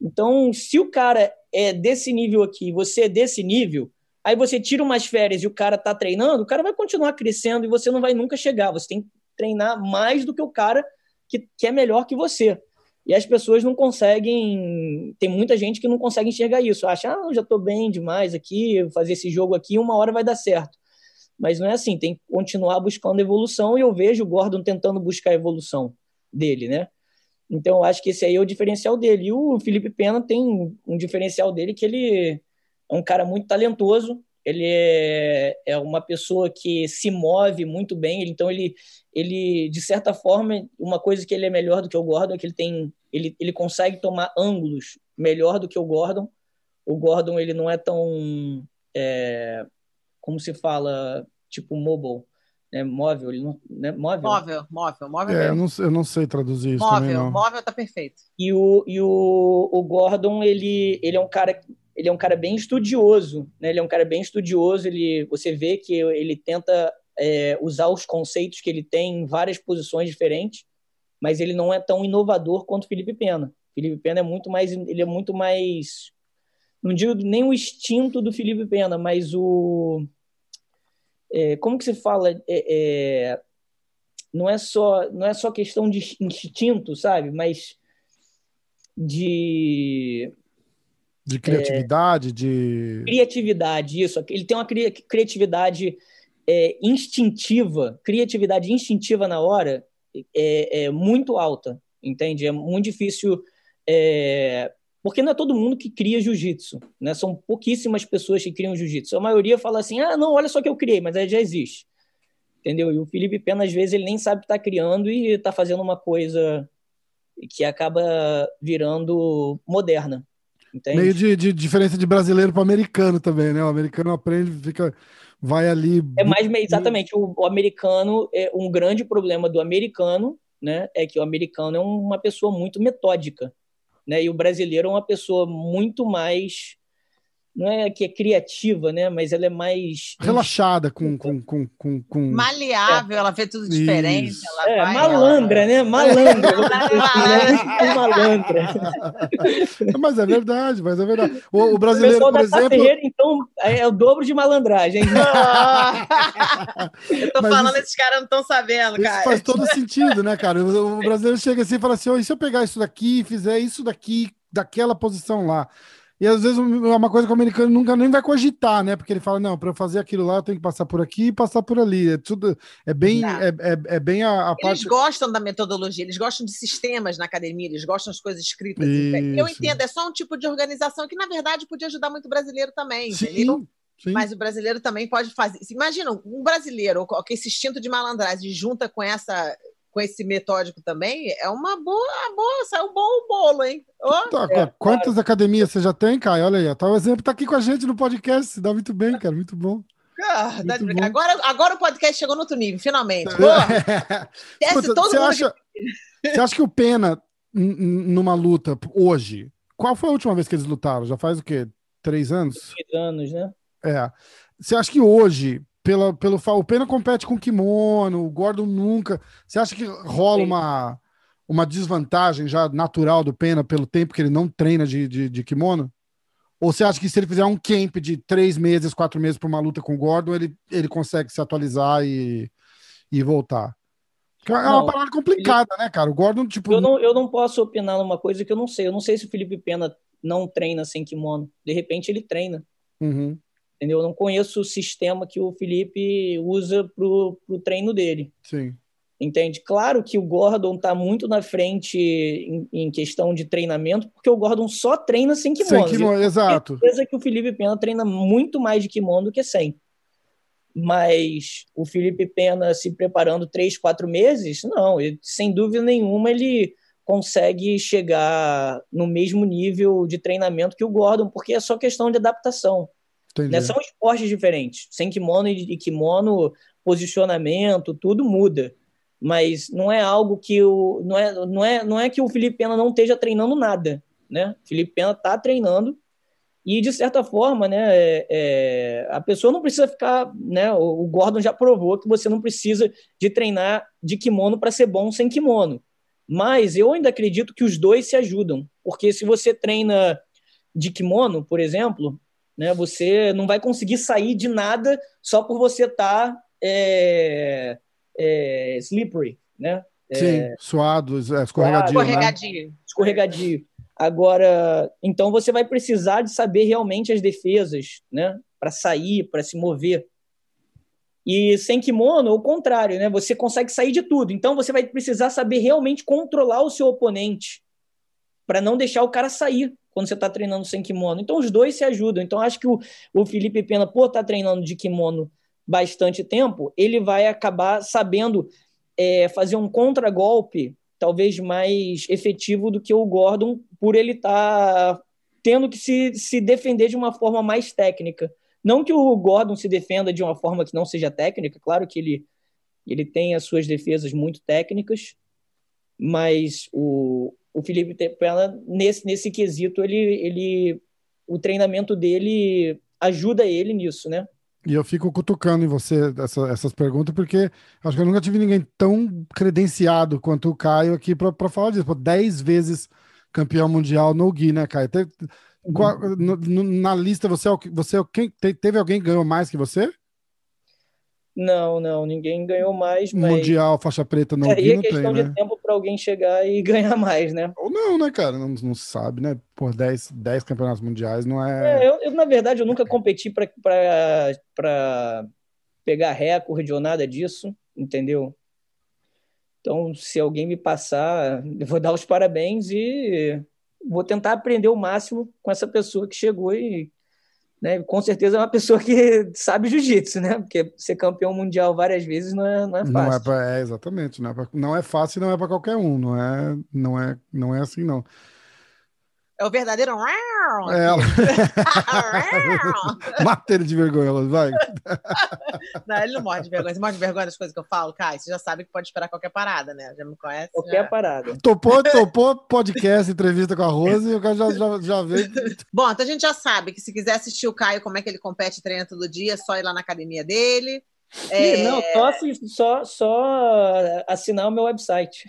Então, se o cara é desse nível aqui, você é desse nível, aí você tira umas férias e o cara está treinando, o cara vai continuar crescendo e você não vai nunca chegar. Você tem que treinar mais do que o cara que, que é melhor que você. E as pessoas não conseguem. Tem muita gente que não consegue enxergar isso. Acha, ah, já estou bem demais aqui, fazer esse jogo aqui, uma hora vai dar certo. Mas não é assim, tem que continuar buscando evolução e eu vejo o Gordon tentando buscar a evolução dele, né? Então eu acho que esse aí é o diferencial dele. E o Felipe Pena tem um diferencial dele que ele é um cara muito talentoso, ele é, é uma pessoa que se move muito bem, então ele, ele, de certa forma, uma coisa que ele é melhor do que o Gordon é que ele tem, ele, ele consegue tomar ângulos melhor do que o Gordon. O Gordon ele não é tão é, como se fala, tipo mobile, né? móvel, ele não, né? móvel. Móvel, móvel, móvel. É, eu não, eu não sei traduzir isso móvel, também, não. Móvel tá perfeito. E o, e o, o Gordon, ele, ele é um cara ele é um cara bem estudioso, né? Ele é um cara bem estudioso, ele, você vê que ele tenta é, usar os conceitos que ele tem em várias posições diferentes, mas ele não é tão inovador quanto o Felipe Pena. O Felipe Pena é muito mais, ele é muito mais, não digo nem o instinto do Felipe Pena, mas o é, como que se fala? É, é, não é só não é só questão de instinto, sabe? Mas de de criatividade, de criatividade, isso. Ele tem uma cri criatividade é, instintiva, criatividade instintiva na hora é, é muito alta, entende? É muito difícil é, porque não é todo mundo que cria jiu-jitsu, né? São pouquíssimas pessoas que criam jiu-jitsu. A maioria fala assim: ah, não, olha só que eu criei, mas aí já existe. Entendeu? E o Felipe Pena, às vezes, ele nem sabe que está criando e está fazendo uma coisa que acaba virando moderna. Entende? Meio de, de diferença de brasileiro para americano também, né? O americano aprende, fica, vai ali. É mais exatamente. O, o americano é um grande problema do americano, né? É que o americano é uma pessoa muito metódica né? E o brasileiro é uma pessoa muito mais não é que é criativa, né? Mas ela é mais relaxada com com, com, com, com... maleável, é. ela vê tudo diferente. Ela é, vai, malandra, ela... né? Malandra. é malandra. mas é verdade, mas é verdade. O, o brasileiro, o por exemplo, Ferreira, então é o dobro de malandragem. Eu tô mas falando, isso, esses caras não estão sabendo, cara. Isso faz todo sentido, né, cara? O, o brasileiro chega assim e fala assim: oh, e se eu pegar isso daqui e fizer isso daqui daquela posição lá? E às vezes é uma coisa que o americano nunca nem vai cogitar, né? Porque ele fala, não, para eu fazer aquilo lá, eu tenho que passar por aqui e passar por ali. É tudo, é bem, é, é, é, bem a, a parte... Eles gostam da metodologia, eles gostam de sistemas na academia, eles gostam das coisas escritas. Eu entendo, é só um tipo de organização que, na verdade, podia ajudar muito o brasileiro também, Sim. entendeu? Sim. Mas o brasileiro também pode fazer. Imagina, um brasileiro com esse instinto de malandragem junta com essa com esse metódico também, é uma boa, boa, saiu um bom bolo, hein? Oh, Tá, é. quantas academias você já tem, Caio? Olha aí, ó, tá o exemplo, tá aqui com a gente no podcast, se dá muito bem, cara, muito bom. Ah, Muito bom. agora, agora o podcast chegou no outro nível, finalmente. Porra, esquece Escuta, todo você, mundo acha, você acha que o Pena, numa luta hoje, qual foi a última vez que eles lutaram? Já faz o quê? Três anos? anos, né? É. Você acha que hoje, pela, pelo o Pena compete com kimono, o Gordon nunca. Você acha que rola Sim. uma, uma desvantagem já natural do Pena pelo tempo que ele não treina de, de, de kimono? Ou você acha que se ele fizer um camp de três meses, quatro meses para uma luta com o Gordon, ele, ele consegue se atualizar e, e voltar? É uma Não, parada complicada, né, cara? O Gordon, tipo. Eu não, eu não posso opinar numa coisa que eu não sei. Eu não sei se o Felipe Pena não treina sem kimono. De repente ele treina. Uhum, Entendeu? Eu não conheço o sistema que o Felipe usa pro, pro treino dele. sim. Entende? Claro que o Gordon tá muito na frente em, em questão de treinamento, porque o Gordon só treina sem kimono. Sem kimono, exato. certeza que o Felipe Pena treina muito mais de kimono do que sem. Mas o Felipe Pena se preparando três, quatro meses, não, ele, sem dúvida nenhuma ele consegue chegar no mesmo nível de treinamento que o Gordon, porque é só questão de adaptação. Né? São esportes diferentes. Sem kimono e kimono, posicionamento, tudo muda. Mas não é algo que o. Não é, não é, não é que o Felipe Pena não esteja treinando nada. Né? O Felipe Pena está treinando. E, de certa forma, né, é, é, a pessoa não precisa ficar. Né, o, o Gordon já provou que você não precisa de treinar de kimono para ser bom sem kimono. Mas eu ainda acredito que os dois se ajudam. Porque se você treina de kimono, por exemplo, né, você não vai conseguir sair de nada só por você estar tá, é, é, slippery, né? Sim, suado, é, escorregadio. Né? Escorregadio. Escorregadio. Agora, então você vai precisar de saber realmente as defesas, né? Para sair, para se mover. E sem kimono, o contrário, né? Você consegue sair de tudo. Então você vai precisar saber realmente controlar o seu oponente para não deixar o cara sair quando você está treinando sem kimono. Então os dois se ajudam. Então acho que o, o Felipe Pena, por estar tá treinando de kimono bastante tempo, ele vai acabar sabendo é, fazer um contragolpe talvez mais efetivo do que o Gordon, por ele estar tá tendo que se, se defender de uma forma mais técnica. Não que o Gordon se defenda de uma forma que não seja técnica, claro que ele, ele tem as suas defesas muito técnicas, mas o, o Felipe Pena, nesse, nesse quesito, ele, ele, o treinamento dele ajuda ele nisso, né? E eu fico cutucando em você essa, essas perguntas, porque acho que eu nunca tive ninguém tão credenciado quanto o Caio aqui para falar disso. Pô, dez vezes campeão mundial no Gui, né, Caio? Teve, qual, no, no, na lista, você, é você é quem, teve alguém que ganhou mais que você? Não, não, ninguém ganhou mais. Mas... Mundial, faixa preta no Aí é não questão tem, de né? tempo para alguém chegar e ganhar mais, né? Ou não, né, cara? Não, não se sabe, né? Por 10, 10 campeonatos mundiais não é. é eu, eu, na verdade, eu nunca competi para pegar recorde ou nada disso, entendeu? Então, se alguém me passar, eu vou dar os parabéns e vou tentar aprender o máximo com essa pessoa que chegou e né, com certeza é uma pessoa que sabe jiu-jitsu, né? Porque ser campeão mundial várias vezes não é, não é fácil. Não é, pra, é exatamente, não é, pra, não é fácil e não é para qualquer um, não é, não é, não é assim não. É o verdadeiro. É ela. Mata ele de vergonha, vai. não, ele não morre de vergonha. Você morre de vergonha das coisas que eu falo, Kai. Você já sabe que pode esperar qualquer parada, né? Já me conhece? Qualquer já... parada. Topou, topou podcast, entrevista com a Rose e o cara já, já, já veio. Bom, então a gente já sabe que se quiser assistir o Caio, como é que ele compete e treina todo dia, é só ir lá na academia dele. É... Não, só, só, só assinar o meu website.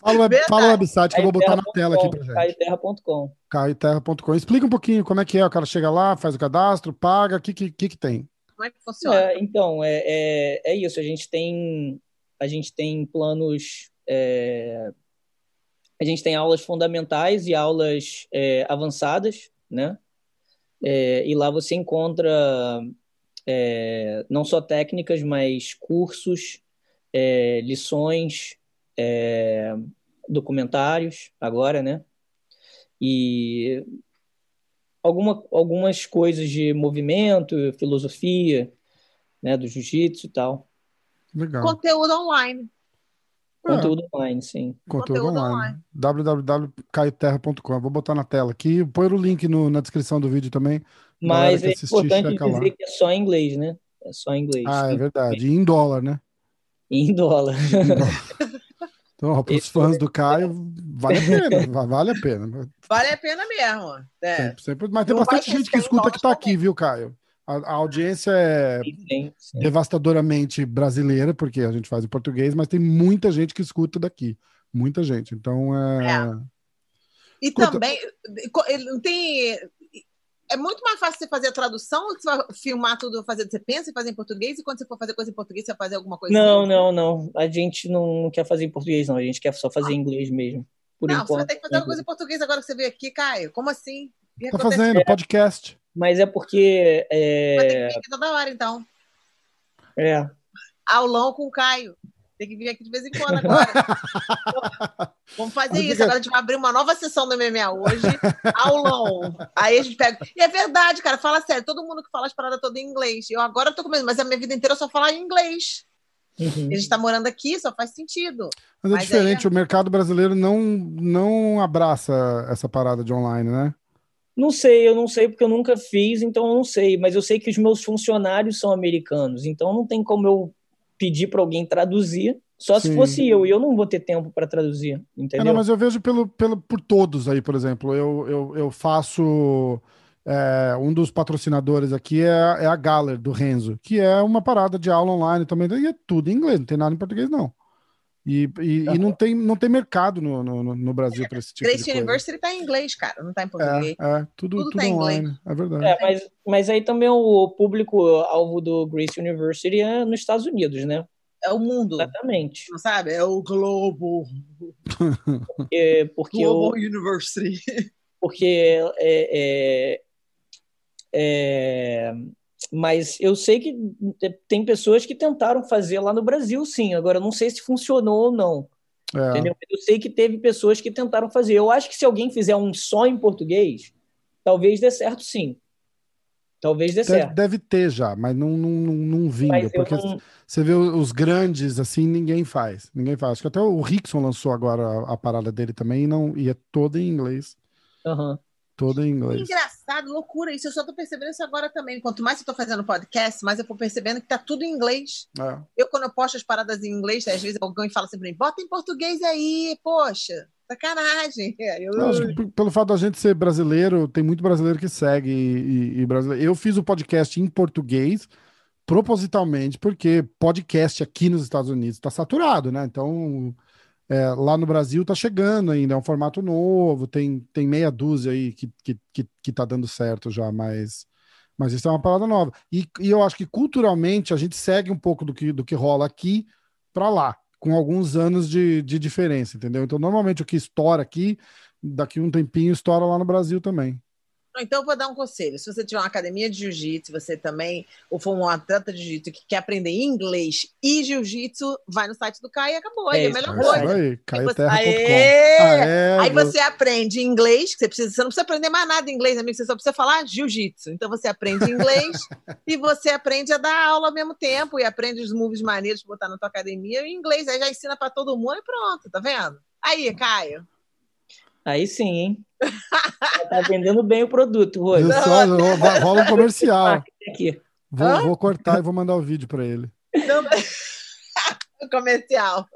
Fala, web, fala o website que eu vou botar na tela aqui pra gente. Caioterra.com. Caioterra.com. Explica um pouquinho como é que é. O cara chega lá, faz o cadastro, paga, o que, que, que, que tem? Como é que funciona? É, então, é, é, é, isso. A gente tem, a gente tem planos. É, a gente tem aulas fundamentais e aulas é, avançadas, né? É, e lá você encontra é, não só técnicas, mas cursos, lições é, documentários agora, né? E alguma, algumas coisas de movimento, filosofia, né, do jiu-jitsu e tal. Legal. Conteúdo online. Conteúdo online, sim. Conteúdo, Conteúdo online. www.caioterra.com. Eu Vou botar na tela aqui. Põe o link no- na descrição do vídeo também. Mas é importante checa lá. dizer que é só em inglês, né? É só em inglês. Ah, é verdade. E em dólar, né? Em dólar. Em dólar. Então, para os fãs do Caio, vale a pena. va- Vale a pena. Vale a pena mesmo. É. Sempre, sempre. Mas tem Não bastante gente que escuta que está aqui, viu, Caio? A, a audiência é Sim, sim. devastadoramente brasileira, porque a gente faz em português, mas tem muita gente que escuta daqui. Muita gente. Então, é. E Escuta. também, ele não tem. É muito mais fácil você fazer a tradução ou você vai filmar tudo, fazer, você pensa em fazer em português e quando você for fazer coisa em português, você vai fazer alguma coisa Não, não, não. A gente não quer fazer em português, não. A gente quer só fazer em inglês mesmo. Por não, você enquanto. vai ter que fazer alguma coisa em português agora que você veio aqui, Caio. Como assim? Tá fazendo podcast. Mas é porque. Vai ter É, que vir aqui toda hora, então. é, Aulão com o Caio. Tem que vir aqui de vez em quando agora. Vamos fazer isso. Agora a gente vai abrir uma nova sessão do MMA hoje. Aulão. Aí a gente pega. E é verdade, cara. Fala sério. Todo mundo que fala as paradas todas em inglês. Eu agora tô com medo, mas a minha vida inteira eu só falo em inglês. uhum. A gente tá morando aqui, só faz sentido. Mas é Mas diferente, aí o mercado brasileiro não, não abraça essa parada de online, né? Não sei, eu não sei porque eu nunca fiz, então eu não sei. Mas eu sei que os meus funcionários são americanos, então não tem como eu pedir para alguém traduzir. Só Sim. se fosse eu, e eu não vou ter tempo para traduzir, É, entendeu? não, mas eu vejo pelo, pelo, por todos aí, por exemplo. Eu, eu, eu faço. é, um dos patrocinadores aqui é, é a Galler, do Renzo, que é uma parada de aula online também. E é tudo em inglês, não tem nada em português, não. E, e, e não, tem, não tem mercado no, no, no Brasil para esse tipo de Grace coisa. University tá em inglês, cara. Não tá em português. É, é, tudo, Tudo tudo, tá em inglês. online. É verdade. É, mas, mas aí também o público-alvo do Grace University é nos Estados Unidos, né? É, o mundo. Exatamente. Não sabe? É o Globo. É, porque Global University. porque é, é, é, mas eu sei que tem pessoas que tentaram fazer lá no Brasil, sim. Agora eu não sei se funcionou ou não. É. Entendeu? Eu sei que teve pessoas que tentaram fazer. Eu acho que se alguém fizer um só em português, talvez dê certo, sim. Talvez dê Deve, certo. deve ter já, mas não, não, não, não vinga. Porque não- você vê os grandes, assim, ninguém faz. Ninguém faz. Acho que até o Rickson lançou agora a, a parada dele também, e, não, e é toda em inglês. Aham. Toda em inglês. Engraçado, loucura isso. Eu só tô percebendo isso agora também. Quanto mais eu tô fazendo podcast, mais eu tô percebendo que tá tudo em inglês. É. Eu, quando eu posto as paradas em inglês, às vezes alguém fala assim pra mim, bota em português aí, poxa, sacanagem. Eu, pelo fato da gente ser brasileiro, tem muito brasileiro que segue e, e- e brasileiro. Eu fiz o podcast em português propositalmente, porque podcast aqui nos Estados Unidos está saturado, né? Então, é, lá no Brasil tá chegando ainda, é um formato novo, tem, tem meia dúzia aí que, que, que, que tá dando certo já, mas, mas isso é uma parada nova. E, e eu acho que culturalmente a gente segue um pouco do que, do que rola aqui para lá, com alguns anos de, de diferença, entendeu? Então, normalmente o que estoura aqui, daqui um tempinho estoura lá no Brasil também. Então, eu vou dar um conselho. Se você tiver uma academia de jiu-jitsu, você também, ou for um atleta de jiu-jitsu que quer aprender inglês e jiu-jitsu, vai no site do Caio e acabou. É É, a melhor É coisa. aí, Aí você- caioterra.com. Aê! Aê, Aí viu? você aprende inglês, que você, precisa, você não precisa aprender mais nada em inglês, amigo, você só precisa falar jiu-jitsu. Então você aprende inglês e você aprende a dar aula ao mesmo tempo e aprende os moves maneiros pra botar na tua academia em inglês. Aí já ensina pra todo mundo e pronto, tá vendo? Aí, Caio. Aí sim, hein? tá vendendo bem o produto, só? Ro- rola um comercial. Aqui. Vou, vou cortar e vou mandar o vídeo para ele. Não, comercial.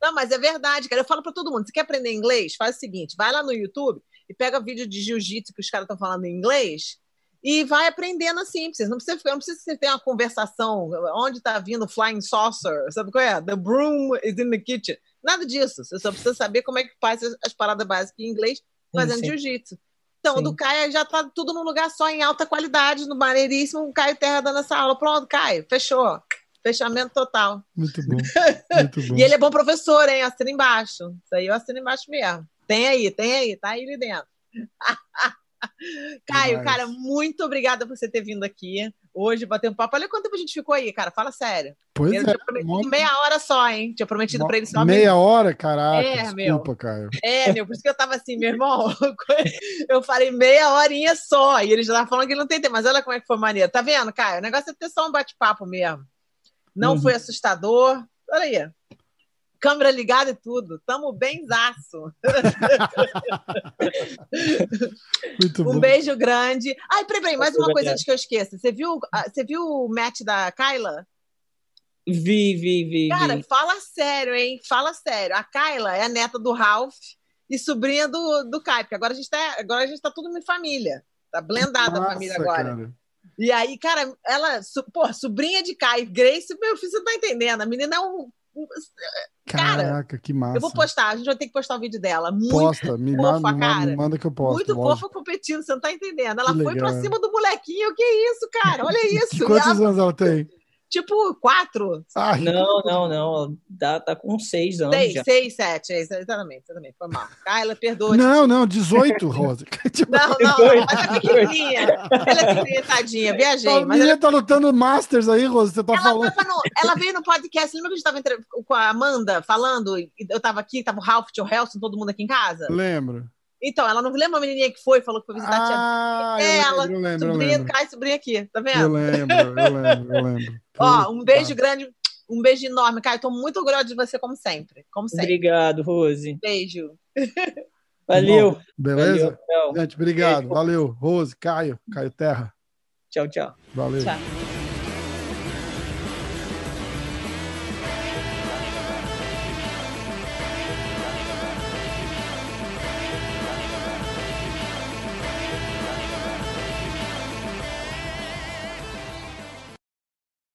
Não, mas é verdade, cara. Eu falo pra todo mundo: você quer aprender inglês? Faz o seguinte: vai lá no YouTube e pega vídeo de jiu-jitsu que os caras estão falando em inglês e vai aprendendo assim. Não precisa, não precisa você ter uma conversação. Onde está vindo o flying saucer? Sabe qual é? The broom is in the kitchen. Nada disso. Você só precisa saber como é que faz as, as paradas básicas em inglês fazendo jiu-jitsu. Então, Sim. o do Caio já tá tudo num lugar só, em alta qualidade, no maneiríssimo. O Caio Terra dando essa aula. Pronto, Caio, fechou. Fechamento total. Muito bom. Muito bom. E ele é bom professor, hein? Assina embaixo. Isso aí eu assino embaixo mesmo. Tem aí, tem aí, tá aí dentro. Caio, Demais. cara, muito obrigada por você ter vindo aqui hoje, bater um papo. Olha quanto tempo a gente ficou aí, cara. Fala sério. Pois eu é. tinha prometido mó- meia hora só, hein? Tinha prometido pra ele só Meia hora, caraca. É, meu. desculpa, Caio. É, meu, por isso que eu tava assim, meu irmão. Eu falei meia horinha só. E ele já tava falando que ele não tem tempo. Mas olha como é que foi maneiro. Tá vendo, Caio? O negócio é ter só um bate-papo mesmo. Não Uhum. foi assustador. Olha aí. Câmera ligada e tudo. Tamo benzaço. Muito um bom. beijo grande. Ai, peraí, peraí, mais uma coisa antes que eu esqueça. Você viu, ah, você viu o match da Kyla? Vi, vi, vi. Cara, vi. fala sério, hein? Fala sério. A Kyla é a neta do Ralph e sobrinha do, do Kai, porque agora a gente tá, agora a gente tá tudo em família. Tá blendada a família Nossa, agora. cara. E aí, cara, ela, su- pô, sobrinha de Kai, Grace, meu filho, você não tá entendendo. A menina é um. Um- Cara, Caraca, que massa. eu vou postar, a gente vai ter que postar o vídeo dela. Muito, Posta, me, fofa, manda, cara. me manda que eu posto. muito lógico. fofa competindo, você não tá entendendo. Ela Que foi pra legal. cima do molequinho, que isso, cara? Olha isso. Quantos ela, anos ela tem? Tipo, quatro, Ai, Não, não, não. Tá, tá com seis anos seis, já. seis, sete, é, exatamente, exatamente, foi mal. Kyla, perdoa. não, não, 18, Rosa. Tipo, Não, não, Dois. ela é pequenininha. Ela é pequenininha, tadinha, a viajei. Mas menina ela, tá lutando Masters aí, Rosa. Você tá ela, falando. tava no- ela veio no podcast, lembra que a gente tava entre- com a Amanda falando? Eu tava aqui, tava o Ralph, o Helson, todo mundo aqui em casa? Lembro. Então, ela não lembra a menininha que foi, falou que foi visitar a tia Ah, eu Ela, eu lembro, eu sobrinha do lembro. Caio, sobrinha aqui, tá Eu vendo? lembro, eu lembro, eu lembro. Ó, um beijo grande, um beijo enorme, Caio. Tô muito orgulhosa de você, como sempre. Como sempre. Obrigado, Rose. Beijo. Valeu. Beleza? Valeu. Gente, obrigado. Beijo. Valeu. Rose, Caio, Caio Terra. Tchau, tchau. Valeu. Tchau.